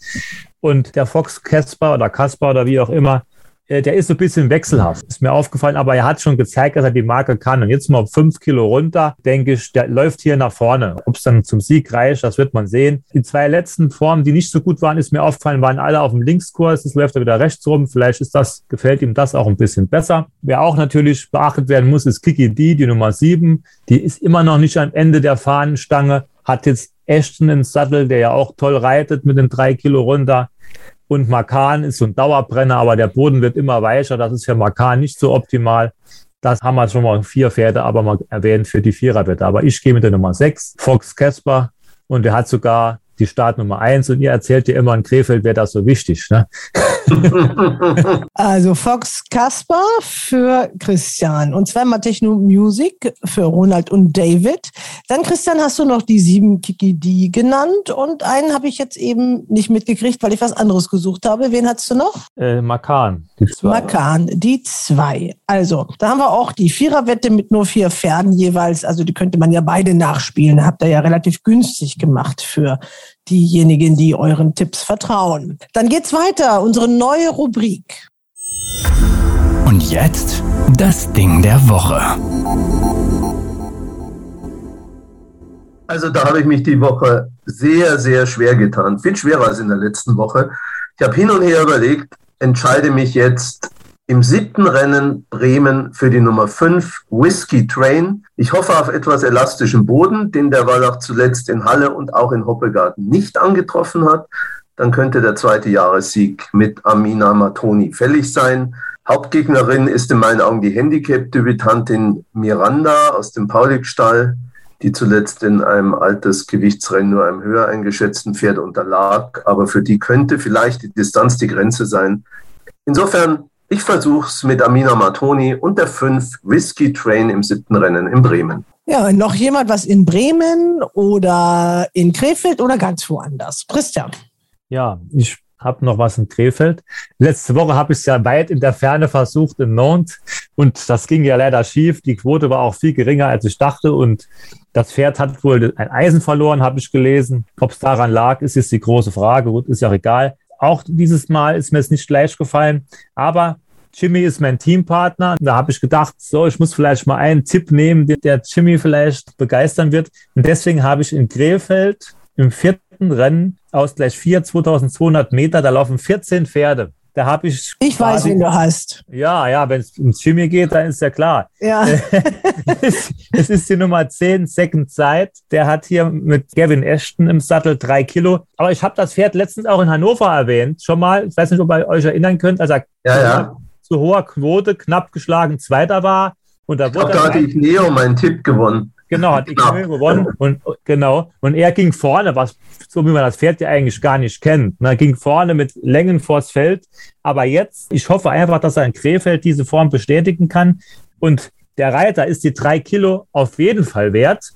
Und der Fox Kasper oder Kasper oder wie auch immer, äh, der ist so ein bisschen wechselhaft, ist mir aufgefallen, aber er hat schon gezeigt, dass er die Marke kann. Und jetzt mal fünf Kilo runter, denke ich, der läuft hier nach vorne. Ob es dann zum Sieg reicht, das wird man sehen. Die zwei letzten Formen, die nicht so gut waren, ist mir aufgefallen, waren alle auf dem Linkskurs. Jetzt läuft er wieder rechts rum. Vielleicht ist das, gefällt ihm das auch ein bisschen besser. Wer auch natürlich beachtet werden muss, ist Kiki D, die Nummer sieben. Die ist immer noch nicht am Ende der Fahnenstange, hat jetzt Ashton ins Sattel, der ja auch toll reitet mit den drei Kilo runter. Und Makan ist so ein Dauerbrenner, aber der Boden wird immer weicher. Das ist für Makan nicht so optimal. Das haben wir schon mal vier Pferde, aber mal erwähnt für die Viererwette. Aber ich gehe mit der Nummer sechs, Fox Casper. Und der hat sogar die Startnummer eins. Und ihr erzählt ja immer in Krefeld wäre das so wichtig. Ne? also Fox Kasper für Christian und zweimal Techno Music für Ronald und David. Dann Christian hast du noch die sieben Kiki D genannt und einen habe ich jetzt eben nicht mitgekriegt, weil ich was anderes gesucht habe. Wen hast du noch? Äh, Makan, die zwei. Makan, die zwei. Also da haben wir auch die Viererwette mit nur vier Pferden jeweils. Also die könnte man ja beide nachspielen. Habt ihr ja relativ günstig gemacht für diejenigen, die euren Tipps vertrauen. Dann geht's weiter, unsere neue Rubrik. Und jetzt das Ding der Woche. Also da habe ich mich die Woche sehr, sehr schwer getan. Viel schwerer als in der letzten Woche. Ich habe hin und her überlegt, entscheide mich jetzt im siebten Rennen Bremen für die Nummer 5 Whiskey Train. Ich hoffe auf etwas elastischen Boden, den der Wallach zuletzt in Halle und auch in Hoppegarten nicht angetroffen hat. Dann könnte der zweite Jahressieg mit Amina Matoni fällig sein. Hauptgegnerin ist in meinen Augen die Handicap-Debütantin Miranda aus dem Paulikstall, die zuletzt in einem Altersgewichtsrennen nur einem höher eingeschätzten Pferd unterlag. Aber für die könnte vielleicht die Distanz die Grenze sein. Insofern ich versuch's mit Amina Matoni und der 5 Whiskey Train im siebten Rennen in Bremen. Ja, noch jemand was in Bremen oder in Krefeld oder ganz woanders? Christian. Ja, ich habe noch was in Krefeld. Letzte Woche habe ich es ja weit in der Ferne versucht in Nantes und das ging ja leider schief. Die Quote war auch viel geringer, als ich dachte und das Pferd hat wohl ein Eisen verloren, habe ich gelesen. Ob es daran lag, ist jetzt die große Frage. Gut, ist ja egal. Auch dieses Mal ist mir es nicht leicht gefallen, aber Jimmy ist mein Teampartner. Da habe ich gedacht, so, ich muss vielleicht mal einen Tipp nehmen, der Jimmy vielleicht begeistern wird. Und deswegen habe ich in Krefeld im vierten Rennen aus gleich 4, 2200 Meter, da laufen 14 Pferde. Da habe ich. Ich weiß, wen du hast. Ja, ja, wenn es ums Jimmy geht, dann ist ja klar. Ja. es ist die Nummer 10, Second Sight. Der hat hier mit Gavin Ashton im Sattel drei Kilo. Aber ich habe das Pferd letztens auch in Hannover erwähnt. Schon mal. Ich weiß nicht, ob ihr euch erinnern könnt. Also ja, ja. Zu hoher Quote, knapp geschlagen, Zweiter war. Und da, wurde da hatte ich Neo meinen Tipp gewonnen. Genau, hat genau. XMÖ gewonnen und genau. Und er ging vorne, was so wie man das Pferd ja eigentlich gar nicht kennt. Er ging vorne mit Längen vors Feld. Aber jetzt, ich hoffe einfach, dass er in Krefeld diese Form bestätigen kann. Und der Reiter ist die drei Kilo auf jeden Fall wert.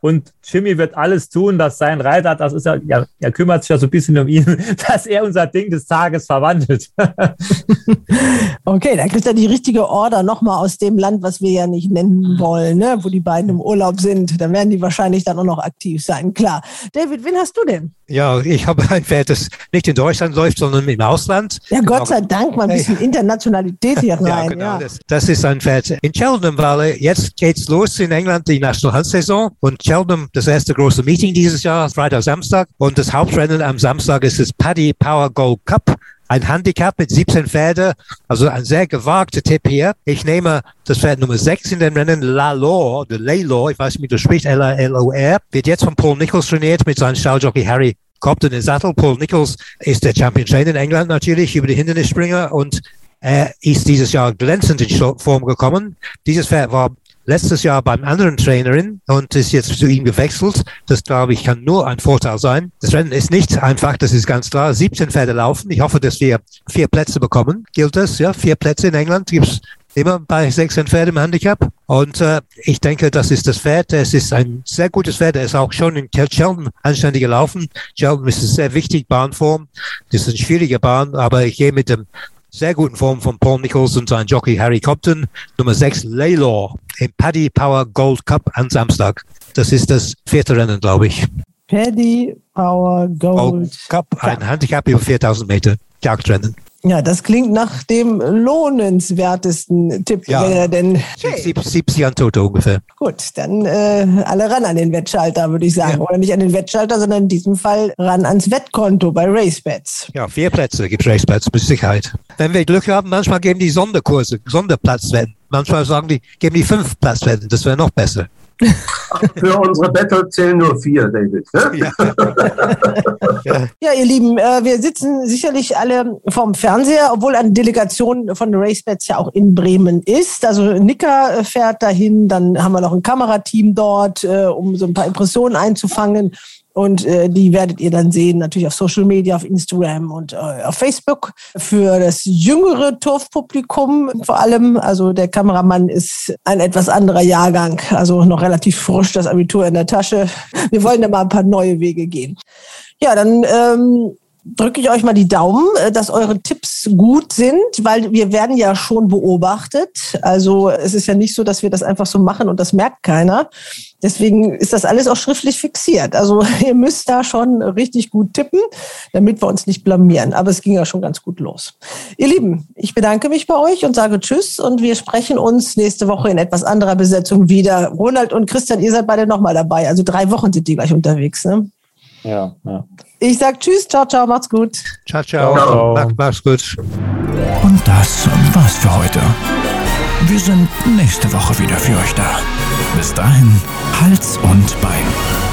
Und Jimmy wird alles tun, dass sein Reiter, das ist ja, ja, er kümmert sich ja so ein bisschen um ihn, dass er unser Ding des Tages verwandelt. okay, dann kriegt er die richtige Order nochmal aus dem Land, was wir ja nicht nennen wollen, ne? wo die beiden im Urlaub sind. Dann werden die wahrscheinlich dann auch noch aktiv sein, klar. David, wen hast du denn? Ja, ich habe ein Pferd, das nicht in Deutschland läuft, sondern im Ausland. Ja, Gott sei Dank mal ein bisschen Internationalität hier rein. ja, genau. Ja. Das, das, ist ein Pferd in Cheltenham Valley. Jetzt geht's los in England, die National Hunt Saison. Und Cheltenham, das erste große Meeting dieses Jahr, Freitag, Samstag. Und das Hauptrennen am Samstag ist das Paddy Power Gold Cup ein Handicap mit 17 Pferde, also ein sehr gewagter Tipp hier. Ich nehme das Pferd Nummer 6 in den Rennen, La Lore, oder Laylor, ich weiß nicht, wie du sprichst, L-A-L-O-R, wird jetzt von Paul Nichols trainiert mit seinem Stalljockey Harry Compton in Sattel. Paul Nichols ist der Champion Trainer in England natürlich über die Hindernisspringer und er ist dieses Jahr glänzend in Form gekommen. Dieses Pferd war letztes Jahr beim anderen Trainerin und ist jetzt zu ihm gewechselt. Das, glaube ich, kann nur ein Vorteil sein. Das Rennen ist nicht einfach, das ist ganz klar. 17 Pferde laufen. Ich hoffe, dass wir vier Plätze bekommen. Gilt das? Ja, vier Plätze in England gibt's immer bei 16 Pferden im Handicap. Und äh, ich denke, das ist das Pferd. Es ist ein sehr gutes Pferd. Er ist auch schon in Cheltenham anständig gelaufen. Cheltenham ist sehr wichtig, Bahnform. Das ist eine schwierige Bahn, aber ich gehe mit dem sehr guten Form von Paul Nichols und sein Jockey Harry Compton. Nummer 6, Laylor im Paddy Power Gold Cup am Samstag. Das ist das vierte Rennen, glaube ich. Paddy Power Gold, Gold Cup, ein Handicap über 4000 Meter Jagdrennen. Ja, das klingt nach dem lohnenswertesten Tipp. Ja, denn hey. 70 an Toto ungefähr. Gut, dann äh, alle ran an den Wettschalter, würde ich sagen. Ja. Oder nicht an den Wettschalter, sondern in diesem Fall ran ans Wettkonto bei RaceBets. Ja, vier Plätze gibt RaceBets mit Sicherheit. Wenn wir Glück haben, manchmal geben die Sonderkurse, Sonderplatzwetten. Manchmal sagen die, geben die fünf Platzwetten. Das wäre noch besser. Für unsere Battle zählen nur vier, David. Ja, ja. ja ihr Lieben, äh, wir sitzen sicherlich alle vorm Fernseher, obwohl eine Delegation von RaceBets ja auch in Bremen ist. Also Nicker äh, fährt dahin, dann haben wir noch ein Kamerateam dort, äh, um so ein paar Impressionen einzufangen. Und äh, die werdet ihr dann sehen, natürlich auf Social Media, auf Instagram und äh, auf Facebook. Für das jüngere Turfpublikum vor allem, also der Kameramann ist ein etwas anderer Jahrgang, also noch relativ frisch, das Abitur in der Tasche. Wir wollen da mal ein paar neue Wege gehen. Ja, dann ähm, drücke ich euch mal die Daumen, äh, dass eure Tipps gut sind, weil wir werden ja schon beobachtet. Also es ist ja nicht so, dass wir das einfach so machen und das merkt keiner. Deswegen ist das alles auch schriftlich fixiert. Also ihr müsst da schon richtig gut tippen, damit wir uns nicht blamieren. Aber es ging ja schon ganz gut los. Ihr Lieben, ich bedanke mich bei euch und sage Tschüss und wir sprechen uns nächste Woche in etwas anderer Besetzung wieder. Ronald und Christian, ihr seid beide nochmal dabei. Also drei Wochen sind die gleich unterwegs. Ne? Ja, ja. Ich sag Tschüss, ciao, ciao, macht's gut. Ciao, ciao. Ciao. Mach, mach's gut. Und das war's für heute. Wir sind nächste Woche wieder für euch da. Bis dahin, Hals und Bein.